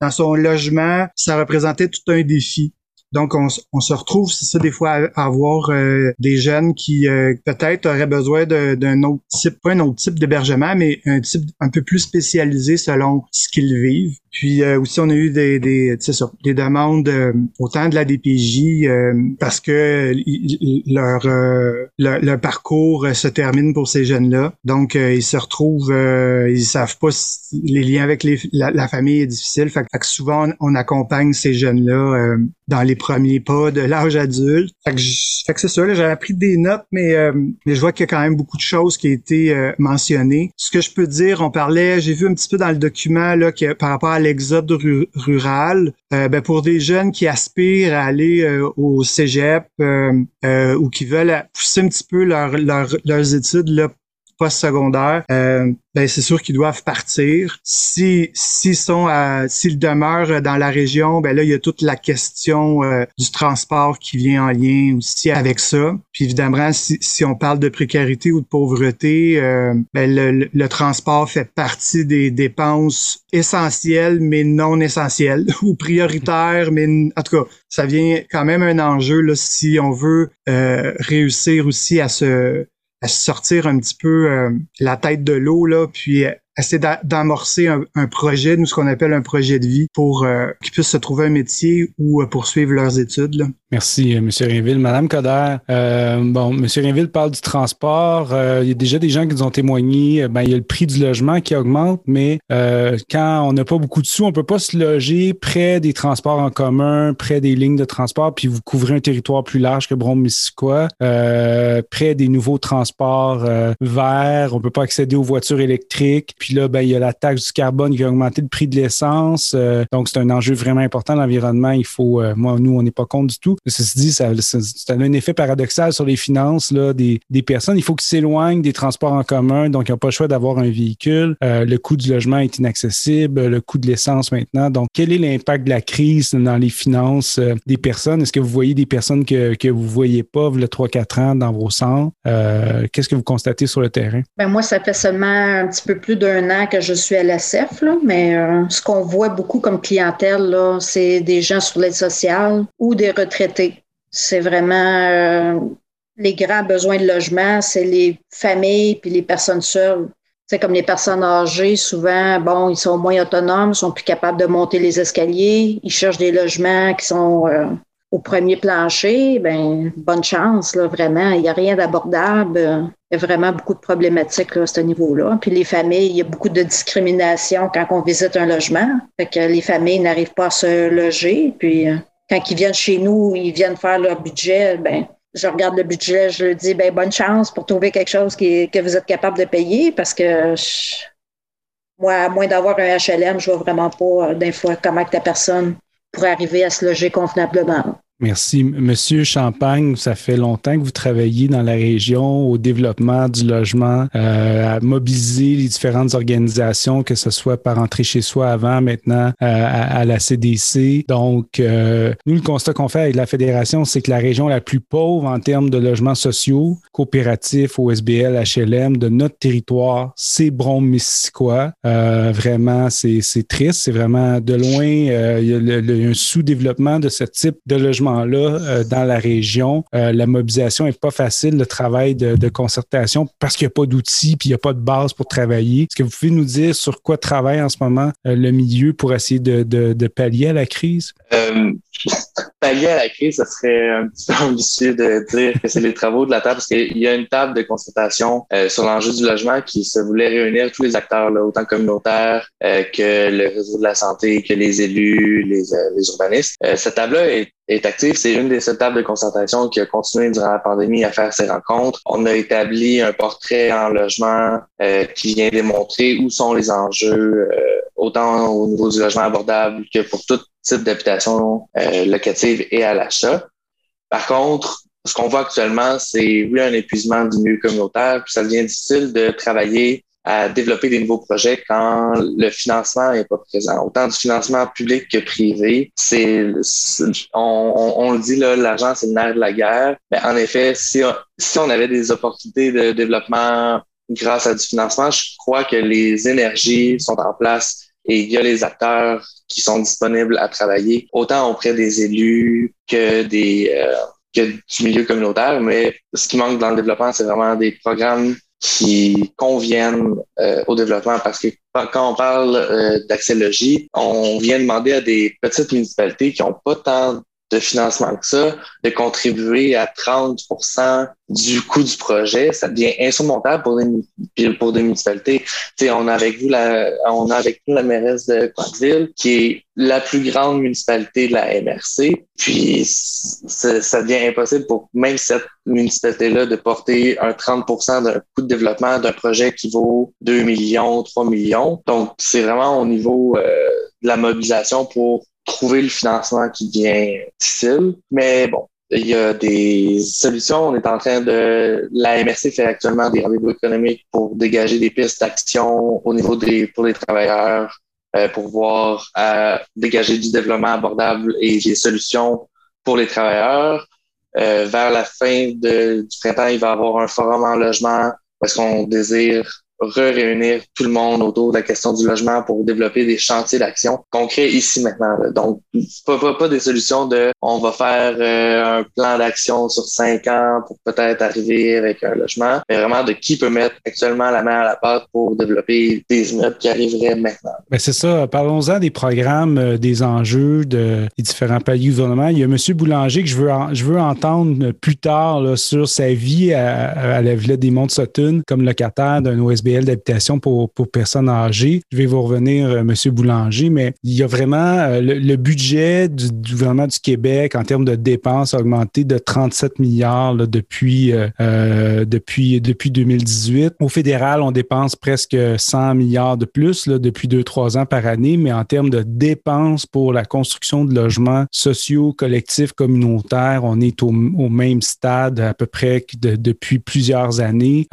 dans son logement, ça représentait tout un défi. Donc, on, se retrouve, c'est ça, des fois, à, avoir euh, des jeunes qui euh, peut-être auraient besoin d'un autre type, pas un autre type d'hébergement, mais un type un peu plus spécialisé selon ce qu'ils vivent. Puis euh, aussi, on a eu des, des, des demandes autant de la DPJ parce que leur, leur, parcours se termine pour ces jeunes-là. Donc, ils se retrouvent, ils savent pas si les liens avec les, la, famille est difficile. Fait, que souvent, on accompagne ces jeunes-là dans les premiers pas de l'âge adulte. Fait que, fait que c'est ça, j'ai appris des notes, mais, euh, mais je vois qu'il y a quand même beaucoup de choses qui ont été euh, mentionnées. Ce que je peux dire, on parlait, j'ai vu un petit peu dans le document là, que, par rapport à l'exode rural, euh, ben, pour des jeunes qui aspirent à aller au cégep ou qui veulent pousser un petit peu leur, leurs études là, post-secondaire, euh, ben c'est sûr qu'ils doivent partir. Si s'ils sont s'ils demeurent dans la région, ben là il y a toute la question euh, du transport qui vient en lien aussi avec ça. Puis évidemment, si, si on parle de précarité ou de pauvreté, euh, ben le, le, transport fait partie des dépenses essentielles mais non essentielles ou prioritaires, mais en tout cas ça vient quand même un enjeu là si on veut réussir aussi à se à sortir un petit peu euh, la tête de l'eau, là, puis essayer d'amorcer un, projet, nous ce qu'on appelle un projet de vie, pour euh, qu'ils puissent se trouver un métier ou euh, poursuivre leurs études. Là. Merci, euh, M. Rainville. Madame Coder, euh, bon, M. Rainville parle du transport. Il y a déjà des gens qui nous ont témoigné. Ben, il y a le prix du logement qui augmente, mais quand on n'a pas beaucoup de sous, on peut pas se loger près des transports en commun, près des lignes de transport, puis vous couvrez un territoire plus large que Brome-Missisquoi, près des nouveaux transports verts. On peut pas accéder aux voitures électriques. Puis là, ben, il y a la taxe du carbone qui a augmenté le prix de l'essence. donc, c'est un enjeu vraiment important. L'environnement, il faut, moi, nous, on n'est pas contre du tout. Ceci dit, ça, a un effet paradoxal sur les finances là, des, des personnes. Il faut qu'ils s'éloignent des transports en commun, donc ils n'ont pas le choix d'avoir un véhicule. Euh, le coût du logement est inaccessible, le coût de l'essence maintenant. Donc, quel est l'impact de la crise dans les finances euh, des personnes? Est-ce que vous voyez des personnes que, que vous ne voyez pas le 3-4 ans dans vos centres? Euh, qu'est-ce que vous constatez sur le terrain? Ben moi, ça fait seulement un petit peu plus d'un an que je suis à l'ASF, mais ce qu'on voit beaucoup comme clientèle, c'est des gens sur l'aide sociale ou des retraités c'est vraiment euh, les grands besoins de logement, c'est les familles puis les personnes seules. C'est comme les personnes âgées, souvent, bon, ils sont moins autonomes, sont plus capables de monter les escaliers, ils cherchent des logements qui sont euh, au premier plancher. Ben, bonne chance, là, vraiment. Il n'y a rien d'abordable. Il y a vraiment beaucoup de problématiques à ce niveau-là. Puis les familles, il y a beaucoup de discrimination quand on visite un logement. Fait que les familles n'arrivent pas à se loger. Puis euh, quand ils viennent chez nous, ils viennent faire leur budget, ben, je regarde le budget, je leur dis, ben, bonne chance pour trouver quelque chose que vous êtes capable de payer parce que moi, à moins d'avoir un HLM, je vois vraiment pas euh, des fois comment que la personne pourrait arriver à se loger convenablement. Merci. Monsieur Champagne, ça fait longtemps que vous travaillez dans la région au développement du logement, euh, à mobiliser les différentes organisations, que ce soit par entrer chez soi avant, maintenant euh, à, la CDC. Donc, euh, nous, le constat qu'on fait avec la Fédération, c'est que la région la plus pauvre en termes de logements sociaux, coopératifs, OSBL, HLM, de notre territoire, c'est Brome-Missisquoi. vraiment, c'est triste. C'est vraiment de loin, il y a un sous-développement de ce type de logement là euh, dans la région. Euh, la mobilisation n'est pas facile, le travail de, concertation, parce qu'il n'y a pas d'outils puis il n'y a pas de base pour travailler. Est-ce que vous pouvez nous dire sur quoi travaille en ce moment euh, le milieu pour essayer de, pallier à la crise? Pallier à la crise, ce serait un petit peu ambitieux de dire que c'est les travaux de la table, parce qu'il y a une table de consultation euh, sur l'enjeu du logement qui se voulait réunir tous les acteurs, là, autant communautaires euh, que le réseau de la santé, que les élus, les, les urbanistes. cette table-là est est active. C'est une des sept tables de concertation qui a continué durant la pandémie à faire ses rencontres. On a établi un portrait en logement euh, qui vient démontrer où sont les enjeux, euh, autant au niveau du logement abordable que pour tout type d'habitation euh, locative et à l'achat. Par contre, ce qu'on voit actuellement, c'est oui un épuisement du milieu communautaire, puis ça devient difficile de travailler à développer des nouveaux projets quand le financement n'est pas présent. Autant du financement public que privé, c'est on, on, le dit là, l'argent c'est le nerf de la guerre. Mais en effet, si on, si on avait des opportunités de développement grâce à du financement, je crois que les énergies sont en place et il y a les acteurs qui sont disponibles à travailler autant auprès des élus que des euh, que du milieu communautaire. Mais ce qui manque dans le développement, c'est vraiment des programmes qui conviennent euh, au développement parce que quand on parle euh, d'accès logis, on vient demander à des petites municipalités qui n'ont pas tant de financement que ça, de contribuer à 30 du coût du projet, ça devient insurmontable pour des, pour des municipalités. sais, on a avec vous la, on a avec nous la mairesse de Pointville, qui est la plus grande municipalité de la MRC. Puis ça devient impossible pour même cette municipalité-là de porter un 30 d'un coût de développement d'un projet qui vaut 2 millions, 3 millions. Donc, c'est vraiment au niveau euh, de la mobilisation pour trouver le financement qui devient difficile. Mais bon, il y a des solutions. On est en train de. La MRC fait actuellement des rendez-vous économiques pour dégager des pistes d'action au niveau des pour les travailleurs, euh, pour voir à dégager du développement abordable et des solutions pour les travailleurs. Euh, vers la fin de, du printemps, il va y avoir un forum en logement parce qu'on désire réunir tout le monde autour de la question du logement pour développer des chantiers d'action concrets ici maintenant. Donc, pas, pas, pas, des solutions de on va faire euh, un plan d'action sur cinq ans pour peut-être arriver avec un logement, mais vraiment de qui peut mettre actuellement la main à la pâte pour développer des immeubles qui arriveraient maintenant. Ben c'est ça. Parlons-en des programmes, euh, des enjeux, de, des différents paliers du gouvernement. Il y a M. Boulanger que je veux, je veux entendre plus tard là, sur sa vie à, à la Villa des Monts-Sutton comme locataire d'un OSB d'habitation pour, pour personnes âgées. Je vais vous revenir, euh, M. Boulanger, mais il y a vraiment euh, le, budget du, gouvernement du Québec en termes de dépenses a augmenté de 37 milliards depuis, euh, depuis, depuis 2018. Au fédéral, on dépense presque 100 milliards de plus depuis deux, trois ans par année, mais en termes de dépenses pour la construction de logements sociaux, collectifs, communautaires, on est au, même stade à peu près depuis plusieurs années.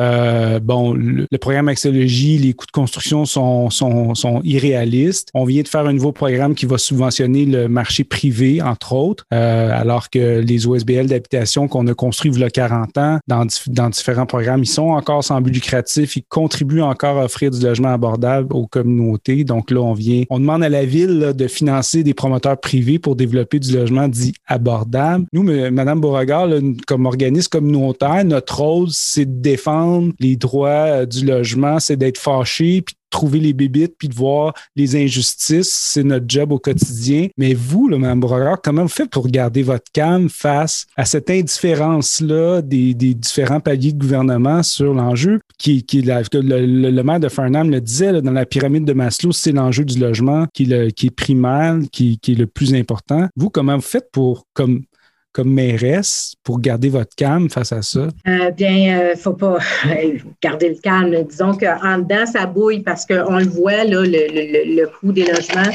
bon, le, le programme les coûts de construction sont, sont, irréalistes. On vient de faire un nouveau programme qui va subventionner le marché privé, entre autres, euh, alors que les OSBL d'habitation qu'on a construits il y a 40 ans dans, dans différents programmes, ils sont encore sans but lucratif, ils contribuent encore à offrir du logement abordable aux communautés. Donc là, on vient, on demande à la ville de financer des promoteurs privés pour développer du logement dit abordable. Nous, Madame Beauregard, comme organisme communautaire, notre rôle, c'est de défendre les droits euh, du logement c'est d'être fâché, puis de trouver les bébites, puis de voir les injustices. C'est notre job au quotidien. Mais vous, le Mme comment vous faites pour garder votre calme face à cette indifférence-là des, différents paliers de gouvernement sur l'enjeu qui, qui le, maire de Farnham le disait, dans la pyramide de Maslow, c'est l'enjeu du logement qui, qui est primaire, qui, qui, est le plus important. Vous, comment vous faites pour, comme comme mairesse pour garder votre calme face à ça? Euh, bien, il euh, faut pas garder le calme. Disons qu'en dedans, ça bouille parce qu'on le voit, là, le, le, le coût des logements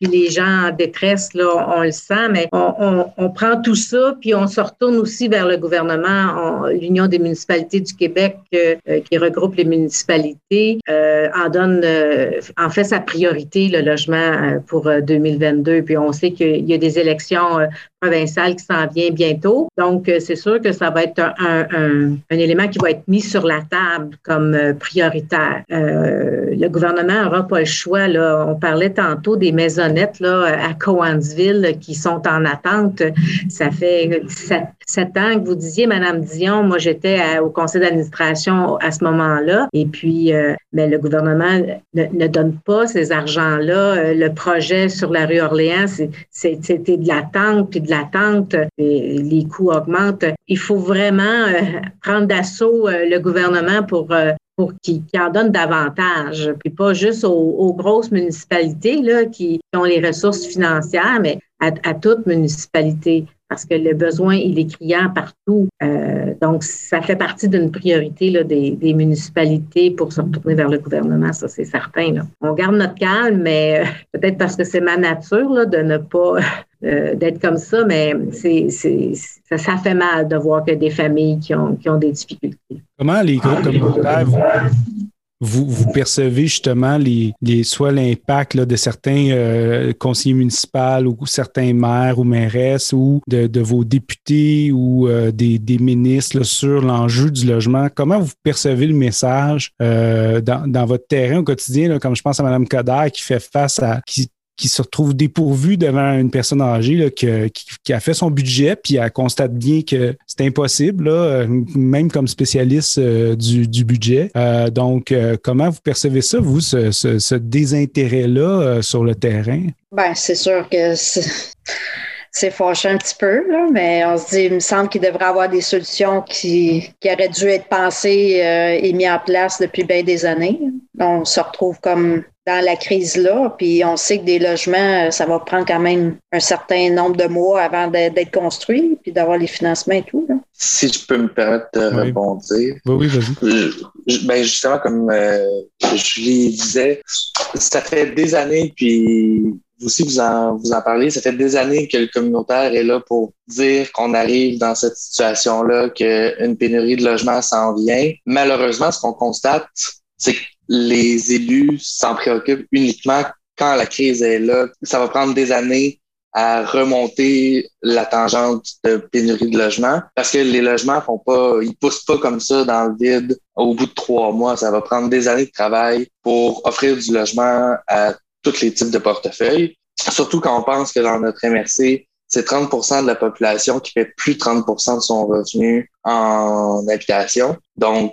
puis les gens en détresse, là, on le sent, mais on, on, prend tout ça, puis on se retourne aussi vers le gouvernement, l'Union des municipalités du Québec, euh, qui regroupe les municipalités, euh, en donne, euh, en fait sa priorité, le logement pour 2022. Puis on sait qu'il y a des élections provinciales qui s'en viennent bientôt. Donc, c'est sûr que ça va être un, un, un, élément qui va être mis sur la table comme prioritaire. le gouvernement n'aura pas le choix. Là. On parlait tantôt des maisons là, à Coansville qui sont en attente. Ça fait sept, ans que vous disiez, Madame Dion, moi j'étais au conseil d'administration à ce moment-là. Et puis, euh, mais le gouvernement ne, donne pas ces argents-là. Euh, le projet sur la rue Orléans, c'était de l'attente puis de l'attente, les coûts augmentent. Il faut vraiment prendre d'assaut le gouvernement pour pour qu'il en donne davantage, puis pas juste aux, grosses municipalités là, qui, ont les ressources financières, mais à, à toute municipalité parce que le besoin, il est criant partout. Euh, donc, ça fait partie d'une priorité là, des, municipalités pour se retourner vers le gouvernement, ça c'est certain. Là. On garde notre calme, mais euh, peut-être parce que c'est ma nature là, de ne pas euh, d'être comme ça, mais c'est, c'est, ça, ça, fait mal de voir que des familles qui ont, qui ont des difficultés. Comment les groupes communautaires vous, vous percevez justement les, les soit l'impact de certains euh, conseillers municipaux ou certains maires ou mairesses ou de, de vos députés ou euh, des, des, ministres sur l'enjeu du logement? Comment vous percevez le message euh, dans, dans, votre terrain au quotidien, là, comme je pense à Mme Coder qui fait face à qui qui se retrouve dépourvu devant une personne âgée là, qui, a fait son budget, puis elle constate bien que c'est impossible, là, même comme spécialiste euh, du, budget. Euh, donc, euh, comment vous percevez ça, vous, ce, désintérêt-là sur le terrain? Ben, c'est sûr que c'est fâché un petit peu, là, mais on se dit, il me semble qu'il devrait avoir des solutions qui auraient dû être pensées et mises en place depuis bien des années. On se retrouve comme dans la crise-là. Puis on sait que des logements, euh, ça va prendre quand même un certain nombre de mois avant d'être construit, puis d'avoir les financements et tout. Si je peux me permettre de répondre. Oui, vas-y. Ben justement, comme euh, Julie disait, ça fait des années, puis vous aussi vous en, vous en parlez, ça fait des années que le communautaire est là pour dire qu'on arrive dans cette situation-là, qu'une pénurie de logements s'en vient. Malheureusement, ce qu'on constate, c'est que les élus s'en préoccupent uniquement quand la crise est là. Ça va prendre des années à remonter la tangente de pénurie de logements parce que les logements font pas, ils poussent pas comme ça dans le vide au bout de trois mois. Ça va prendre des années de travail pour offrir du logement à tous les types de portefeuilles. Surtout quand on pense que dans notre MRC, c'est 30% de la population qui fait plus de 30% de son revenu en habitation. Donc,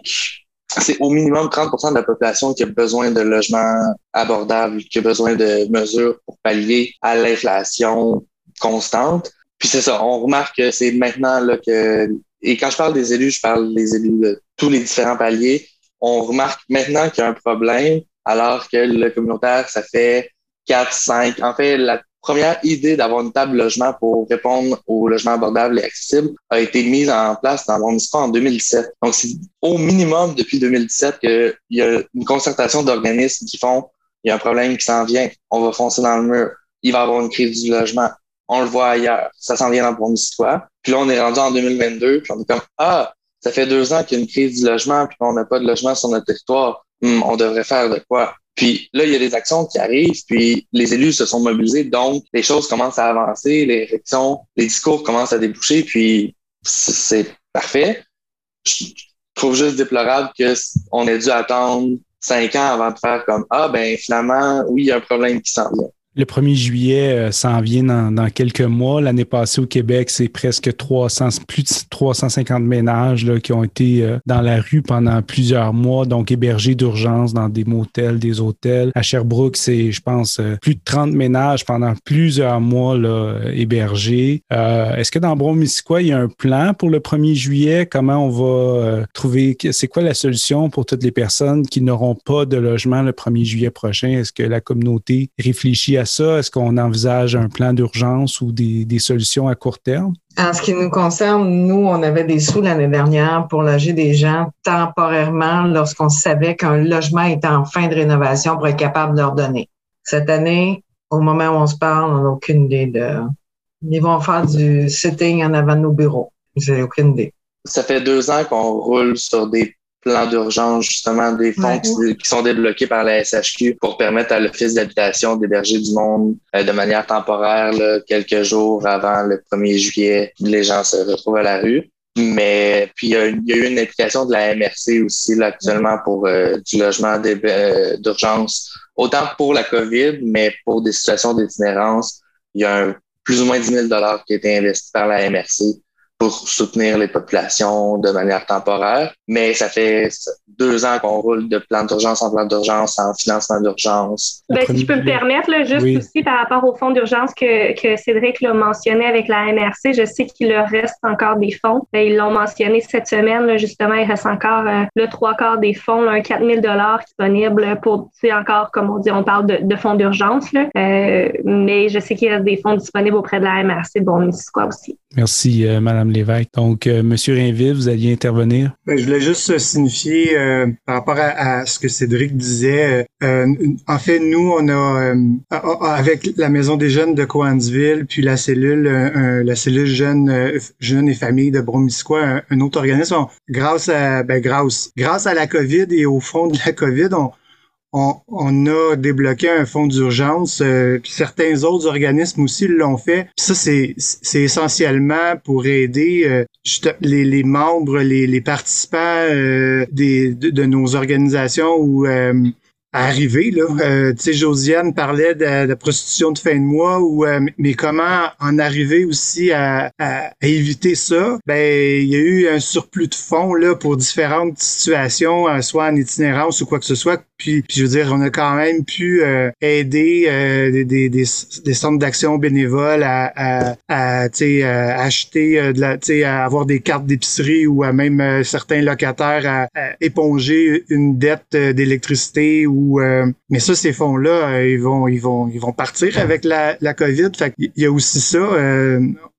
c'est au minimum 30% de la population qui a besoin de logements abordables, qui a besoin de mesures pour pallier à l'inflation constante. Puis c'est ça, on remarque que c'est maintenant là que, et quand je parle des élus, je parle des élus de tous les différents paliers, on remarque maintenant qu'il y a un problème, alors que le communautaire, ça fait 4, 5, en fait, la première idée d'avoir une table logement pour répondre aux logements abordables et accessibles a été mise en place dans mon histoire en 2017. Donc, c'est au minimum depuis 2017 qu'il y a une concertation d'organismes qui font il y a un problème qui s'en vient, on va foncer dans le mur, il va y avoir une crise du logement. On le voit ailleurs, ça s'en vient dans le histoire. Puis là, on est rendu en 2022, puis on est comme Ah, ça fait deux ans qu'il y a une crise du logement, puis on n'a pas de logement sur notre territoire. Hmm, on devrait faire de quoi? Puis là, il y a des actions qui arrivent, puis les élus se sont mobilisés, donc les choses commencent à avancer, les réflexions, les discours commencent à déboucher, puis c'est parfait. Je trouve juste déplorable qu'on ait dû attendre cinq ans avant de faire comme Ah ben finalement, oui, il y a un problème qui s'en vient. Le 1er juillet euh, s'en vient dans, quelques mois. L'année passée au Québec, c'est presque 300, plus de 350 ménages là, qui ont été euh, dans la rue pendant plusieurs mois, donc hébergés d'urgence dans des motels, des hôtels. À Sherbrooke, c'est, je pense, euh, plus de 30 ménages pendant plusieurs mois là, hébergés. est-ce que dans Bromisquoi, il y a un plan pour le 1er juillet? Comment on va trouver, c'est quoi la solution pour toutes les personnes qui n'auront pas de logement le 1er juillet prochain? Est-ce que la communauté réfléchit à ça? Est-ce qu'on envisage un plan d'urgence ou des, solutions à court terme? En ce qui nous concerne, nous, on avait des sous l'année dernière pour loger des gens temporairement lorsqu'on savait qu'un logement était en fin de rénovation pour être capable de leur donner. Cette année, au moment où on se parle, on n'a aucune idée de. Ils vont faire du sitting en avant de nos bureaux. J'ai aucune idée. Ça fait deux ans qu'on roule sur des plan d'urgence, justement, des fonds qui, sont débloqués par la SHQ pour permettre à l'Office d'habitation d'héberger du monde euh, de manière temporaire, quelques jours avant le 1er juillet, les gens se retrouvent à la rue. Mais puis il y, a, eu une application de la MRC aussi là, actuellement pour euh, du logement euh, d'urgence, autant pour la COVID, mais pour des situations d'itinérance. Il y a un, plus ou moins 10 000 qui a été investi par la MRC pour soutenir les populations de manière temporaire. Mais ça fait deux ans qu'on roule de plan d'urgence en plan d'urgence, en financement d'urgence. Ben, si je peux me permettre, là, juste aussi par rapport au fonds d'urgence que, que Cédric l'a mentionné avec la MRC, je sais qu'il leur reste encore des fonds. Ben, ils l'ont mentionné cette semaine, là, justement, il reste encore euh, le trois quarts des fonds, un 4 000 disponible pour, tu sais, encore, comme on dit, on parle de, de fonds d'urgence, euh, mais je sais qu'il y a des fonds disponibles auprès de la MRC, bon, quoi aussi. Merci, euh, Madame Lévesque. Donc, euh, Monsieur Rainville, vous alliez intervenir? Ben, je voulais juste signifier euh, par rapport à, ce que Cédric disait. en fait, nous, on a avec la Maison des jeunes de Coansville, puis la cellule, la cellule jeunes, jeunes et familles de Bromisquois, un, autre organisme. grâce à, ben, grâce, grâce à la COVID et au fond de la COVID, on, on, a débloqué un fonds d'urgence, euh, certains autres organismes aussi l'ont fait. ça, c'est, essentiellement pour aider euh, les, membres, les, participants euh, des, de, nos organisations ou arriver. Là. Euh, tu sais, Josiane parlait de, de, prostitution de fin de mois, euh, mais comment en arriver aussi à, éviter ça? Ben, il y a eu un surplus de fonds là pour différentes situations, euh, soit en itinérance ou quoi que ce soit. Puis, je veux dire, on a quand même pu aider des, des, des, des, centres d'action bénévoles à, à, à acheter de la, à avoir des cartes d'épicerie ou à même certains locataires à, éponger une dette d'électricité ou euh, mais ça, ces fonds-là, euh, ils vont, ils vont, ils vont partir avec la, la COVID. Fait il y a aussi ça.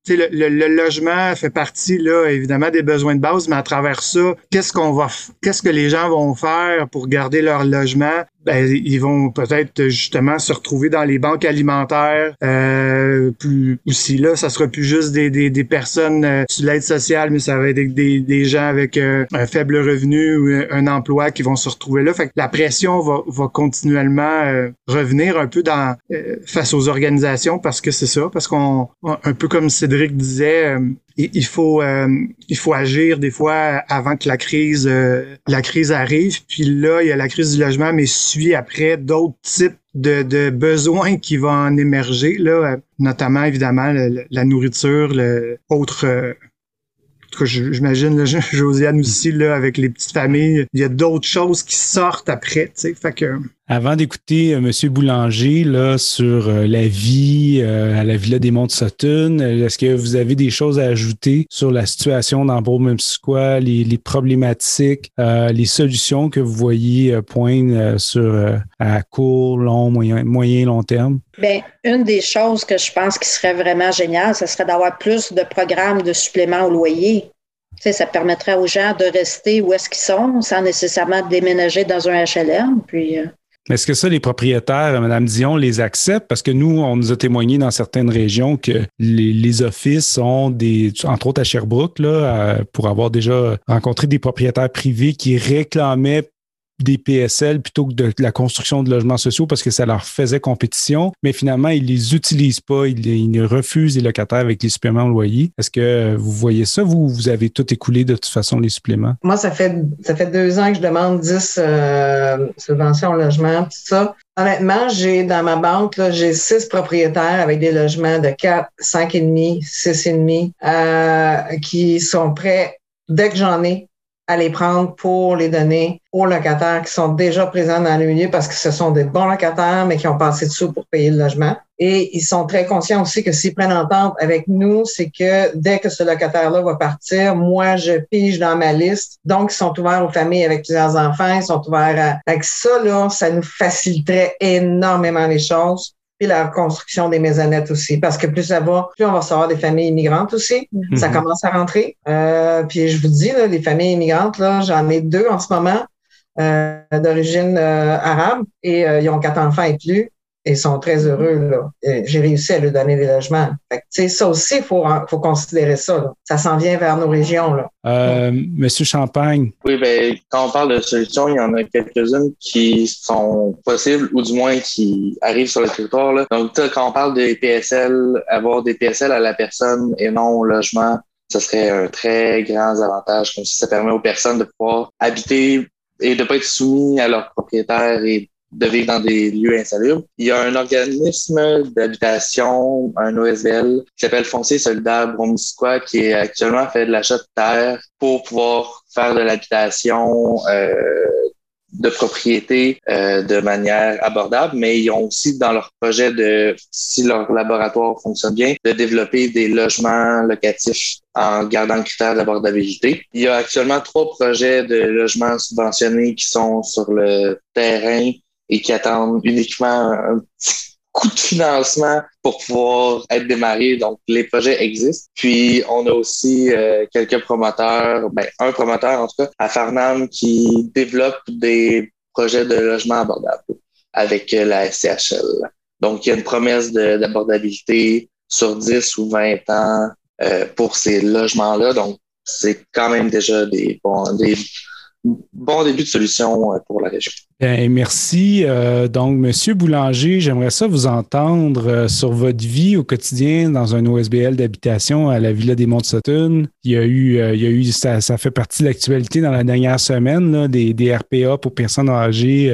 Le, le, logement fait partie là évidemment des besoins de base, mais à travers ça, qu'est-ce qu'on va, qu'est-ce que les gens vont faire pour garder leur logement? Ben, ils vont peut-être justement se retrouver dans les banques alimentaires. Euh, plus aussi là, ça sera plus juste des, des, des personnes euh, sur l'aide sociale, mais ça va être des, des gens avec euh, un faible revenu ou un emploi qui vont se retrouver là. Fait que la pression va, va continuellement euh, revenir un peu dans face aux organisations parce que c'est ça, parce qu'on un peu comme Cédric disait, il faut euh, il faut agir des fois avant que la crise euh, la crise arrive. Puis là, il y a la crise du logement, mais suit après d'autres types de, de, besoins qui vont en émerger, là, notamment évidemment la nourriture, le autre euh, j'imagine Josiane aussi là avec les petites familles, il y a d'autres choses qui sortent après, fait que avant d'écouter euh, M. Boulanger là, sur euh, la vie euh, à la Villa des Monts Sutton, est-ce que vous avez des choses à ajouter sur la situation dans Beaumont-Square, les, problématiques, les solutions que vous voyez poindre sur à court, long, moyen, moyen, long terme? Bien, une des choses que je pense qui serait vraiment géniale, ce serait d'avoir plus de programmes de supplément au loyer. Tu ça permettrait aux gens de rester où est-ce qu'ils sont sans nécessairement déménager dans un HLM. Puis, est-ce que ça, les propriétaires, Mme Dion, les acceptent? Parce que nous, on nous a témoigné dans certaines régions que les, offices ont des, entre autres à Sherbrooke, là, pour avoir déjà rencontré des propriétaires privés qui réclamaient des PSL plutôt que de, la construction de logements sociaux parce que ça leur faisait compétition, mais finalement, ils les utilisent pas, ils, ils refusent les locataires avec les suppléments au loyer. Est-ce que vous voyez ça, vous, vous avez tout écoulé de toute façon, les suppléments? Moi, ça fait, ça fait deux ans que je demande 10 euh, subventions au logement, tout ça. Honnêtement, j'ai dans ma banque, j'ai six propriétaires avec des logements de 4, 5,5, 6,5 euh, qui sont prêts, dès que j'en ai, à les prendre pour les donner aux locataires qui sont déjà présents dans le milieu parce que ce sont des bons locataires, mais qui ont passé dessous pour payer le logement. Et ils sont très conscients aussi que s'ils prennent entente avec nous, c'est que dès que ce locataire-là va partir, moi, je pige dans ma liste. Donc, ils sont ouverts aux familles avec plusieurs enfants, ils sont ouverts à... Avec ça, là, ça nous faciliterait énormément les choses puis la reconstruction des maisonnettes aussi, parce que plus ça va, plus on va recevoir des familles immigrantes aussi. Mhm. Ça commence à rentrer. Euh, puis je vous dis, là, les familles immigrantes, là, j'en ai deux en ce moment euh, d'origine euh, arabe et ils ont quatre enfants et plus et sont très heureux. Là. J'ai réussi à lui donner des logements. Fait ça aussi, il faut, faut considérer ça. Ça s'en vient vers nos régions. Là. Euh, Monsieur Champagne. Oui, ben, quand on parle de solutions, il y en a quelques-unes qui sont possibles ou du moins qui arrivent sur le territoire. Là. Donc, quand on parle des PSL, avoir des PSL à la personne et non au logement, ce serait un très grand avantage, comme si ça permet aux personnes de pouvoir habiter et de ne pas être soumis à leurs propriétaires et de vivre dans des lieux insalubres. Il y a un organisme d'habitation, un OSBL, qui s'appelle Foncier solidaire Bromisquois, qui est actuellement fait de l'achat de terre pour pouvoir faire de l'habitation euh, de propriété euh, de manière abordable, mais ils ont aussi dans leur projet de, si leur laboratoire fonctionne bien, de développer des logements locatifs en gardant le critère d'abordabilité. Il y a actuellement trois projets de logements subventionnés qui sont sur le terrain et qui attendent uniquement un petit coup de financement pour pouvoir être démarré. Donc, les projets existent. Puis, on a aussi euh, quelques promoteurs, ben, un promoteur en tout cas, à Farnham qui développe des projets de logement abordable avec euh, la SCHL. Donc, il y a une promesse d'abordabilité sur 10 ou 20 ans euh, pour ces logements-là. Donc, c'est quand même déjà des, bons, des bons débuts de solution pour la région. Bien, merci. Euh, donc, Monsieur Boulanger, j'aimerais ça vous entendre euh, sur votre vie au quotidien dans un OSBL d'habitation à la Villa des Monts de Il y a eu, euh, il y a eu ça, ça, fait partie de l'actualité dans la dernière semaine, là, des, des, RPA pour personnes âgées.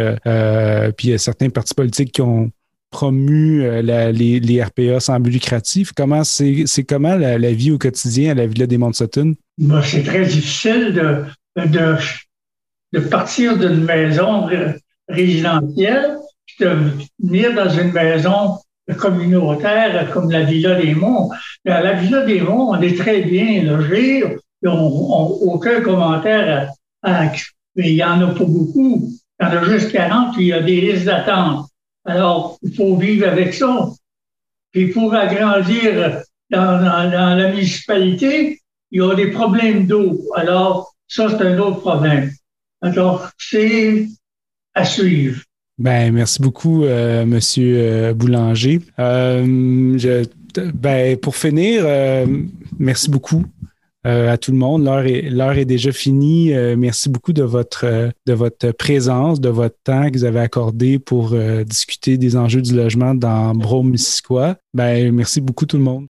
puis il y a certains partis politiques qui ont promu la, les, les, RPA sans but lucratif. Comment c'est, c'est comment la, la, vie au quotidien à la Villa des Monts de ben, c'est très difficile de, de de partir d'une maison résidentielle, de venir dans une maison communautaire comme la Villa des Monts. À la Villa des Monts, on est très bien logé. On, aucun commentaire à, mais il n'y en a pas beaucoup. Il y en a juste 40, puis il y a des listes d'attente. Alors, il faut vivre avec ça. Puis pour agrandir dans, dans, dans la municipalité, il y a des problèmes d'eau. Alors, ça, c'est un autre problème. Alors, c'est à suivre. Ben, merci beaucoup, euh, Monsieur euh, Boulanger. Euh, ben, pour finir, merci beaucoup à tout le monde. L'heure est, l'heure est déjà finie. merci beaucoup de votre, de votre présence, de votre temps que vous avez accordé pour discuter des enjeux du logement dans Brome-Missisquoi. Ben, merci beaucoup tout le monde.